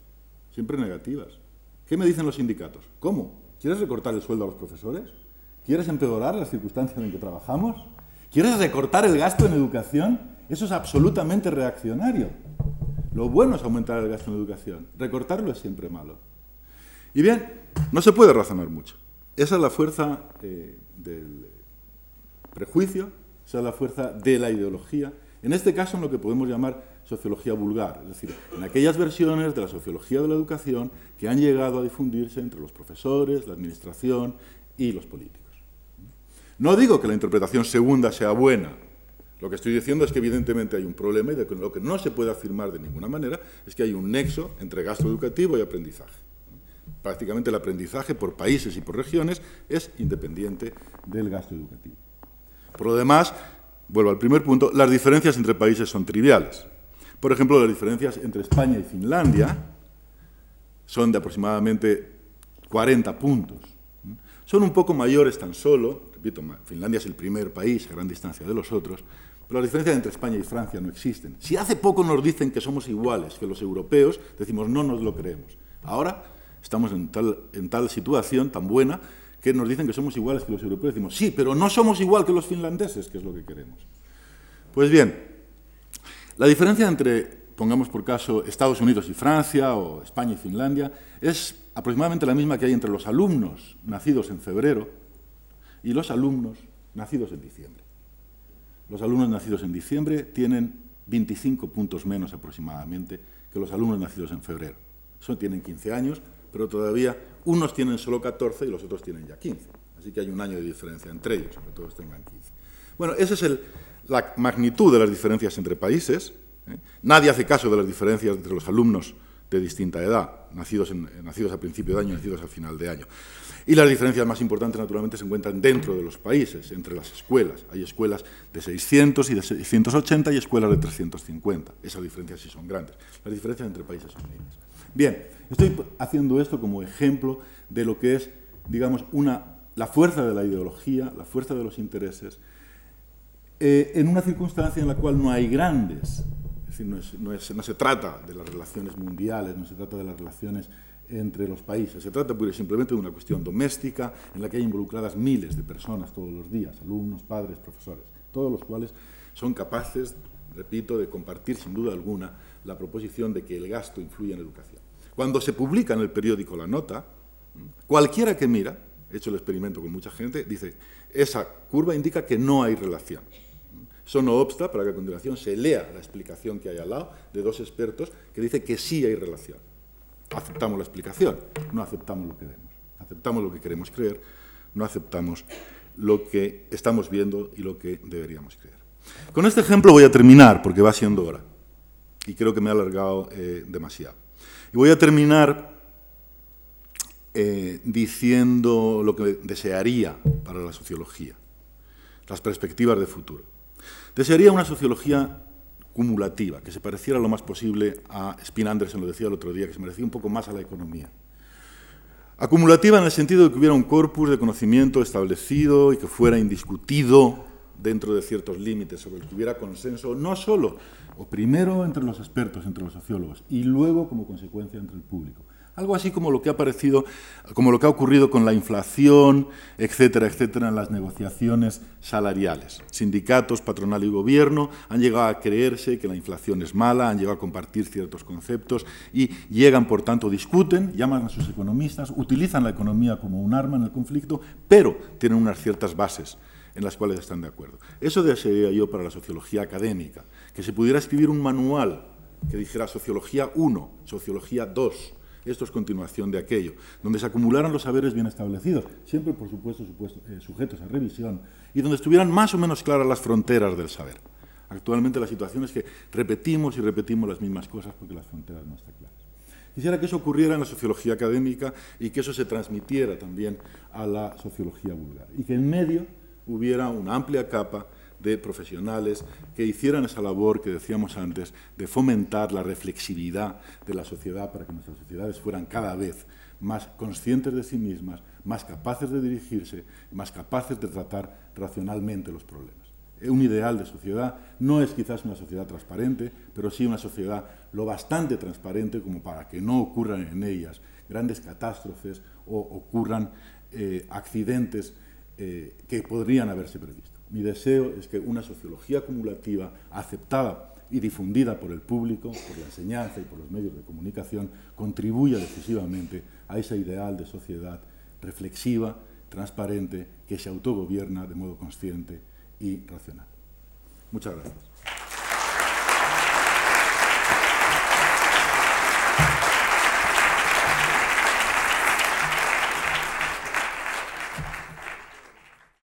siempre negativas. ¿Qué me dicen los sindicatos? ¿Cómo? ¿Quieres recortar el sueldo a los profesores? ¿Quieres empeorar las circunstancias en que trabajamos? ¿Quieres recortar el gasto en educación? Eso es absolutamente reaccionario. Lo bueno es aumentar el gasto en educación. Recortarlo es siempre malo. Y bien, no se puede razonar mucho. Esa es la fuerza eh, del prejuicio, esa es la fuerza de la ideología. En este caso, en lo que podemos llamar sociología vulgar, es decir, en aquellas versiones de la sociología de la educación que han llegado a difundirse entre los profesores, la administración y los políticos. No digo que la interpretación segunda sea buena, lo que estoy diciendo es que evidentemente hay un problema y de que lo que no se puede afirmar de ninguna manera es que hay un nexo entre gasto educativo y aprendizaje. Prácticamente el aprendizaje por países y por regiones es independiente del gasto educativo. Por lo demás, vuelvo al primer punto, las diferencias entre países son triviales. Por ejemplo, las diferencias entre España y Finlandia son de aproximadamente 40 puntos. Son un poco mayores tan solo, repito, Finlandia es el primer país a gran distancia de los otros, pero las diferencias entre España y Francia no existen. Si hace poco nos dicen que somos iguales que los europeos, decimos no nos lo creemos. Ahora estamos en tal, en tal situación tan buena que nos dicen que somos iguales que los europeos, decimos sí, pero no somos igual que los finlandeses, que es lo que queremos. Pues bien, la diferencia entre, pongamos por caso, Estados Unidos y Francia o España y Finlandia es aproximadamente la misma que hay entre los alumnos nacidos en febrero y los alumnos nacidos en diciembre. Los alumnos nacidos en diciembre tienen 25 puntos menos aproximadamente que los alumnos nacidos en febrero. Eso tienen 15 años, pero todavía unos tienen solo 14 y los otros tienen ya 15. Así que hay un año de diferencia entre ellos, aunque todos tengan 15. Bueno, esa es el, la magnitud de las diferencias entre países. ¿eh? Nadie hace caso de las diferencias entre los alumnos de distinta edad, nacidos, nacidos a principio de año nacidos a final de año. Y las diferencias más importantes, naturalmente, se encuentran dentro de los países, entre las escuelas. Hay escuelas de 600 y de 680 y escuelas de 350. Esas diferencias sí son grandes. Las diferencias entre países son mínimas. Bien, estoy haciendo esto como ejemplo de lo que es, digamos, una, la fuerza de la ideología, la fuerza de los intereses, eh, en una circunstancia en la cual no hay grandes, es decir, no, se trata de las relaciones mundiales, no se trata de las relaciones entre los países, se trata simplemente de una cuestión doméstica en la que hay involucradas miles de personas todos los días, alumnos, padres, profesores, todos los cuales son capaces, repito, de compartir sin duda alguna la proposición de que el gasto influye en la educación. Cuando se publica en el periódico la nota, cualquiera que mira, he hecho el experimento con mucha gente, dice, esa curva indica que no hay relación. Eso no obsta para que a continuación se lea la explicación que hay al lado de dos expertos que dice que sí hay relación. Aceptamos la explicación, no aceptamos lo que vemos. Aceptamos lo que queremos creer, no aceptamos lo que estamos viendo y lo que deberíamos creer. Con este ejemplo voy a terminar porque va siendo hora y creo que me he alargado eh, demasiado. Y voy a terminar eh, diciendo lo que desearía para la sociología, las perspectivas de futuro. Desearía una sociología cumulativa, que se pareciera lo más posible a Spin Anderson, lo decía el otro día, que se parecía un poco más a la economía. Acumulativa en el sentido de que hubiera un corpus de conocimiento establecido y que fuera indiscutido dentro de ciertos límites, sobre el que hubiera consenso, no solo, o primero entre los expertos, entre los sociólogos, y luego como consecuencia entre el público. Algo así como lo que ha parecido, como lo que ha ocurrido con la inflación, etcétera, etcétera, en las negociaciones salariales. Sindicatos, patronal y gobierno han llegado a creerse que la inflación es mala, han llegado a compartir ciertos conceptos y llegan, por tanto, discuten, llaman a sus economistas, utilizan la economía como un arma en el conflicto, pero tienen unas ciertas bases en las cuales están de acuerdo. Eso desearía yo para la sociología académica, que se pudiera escribir un manual que dijera sociología 1, sociología 2, esto es continuación de aquello, donde se acumularan los saberes bien establecidos, siempre, por supuesto, eh, sujetos a revisión, y donde estuvieran más o menos claras las fronteras del saber. Actualmente la situación es que repetimos y repetimos las mismas cosas porque las fronteras no están claras. Quisiera que eso ocurriera en la sociología académica y que eso se transmitiera también a la sociología vulgar. Y que en medio hubiera una amplia capa de profesionales que hicieran esa labor que decíamos antes de fomentar la reflexividad de la sociedad para que nuestras sociedades fueran cada vez más conscientes de sí mismas, más capaces de dirigirse, más capaces de tratar racionalmente los problemas. Un ideal de sociedad no es quizás una sociedad transparente, pero sí una sociedad lo bastante transparente como para que no ocurran en ellas grandes catástrofes o ocurran eh, accidentes eh, que podrían haberse previsto. Mi deseo es que una sociología acumulativa aceptada y difundida por el público, por la enseñanza y por los medios de comunicación, contribuya decisivamente a ese ideal de sociedad reflexiva, transparente, que se autogobierna de modo consciente y racional. Muchas gracias.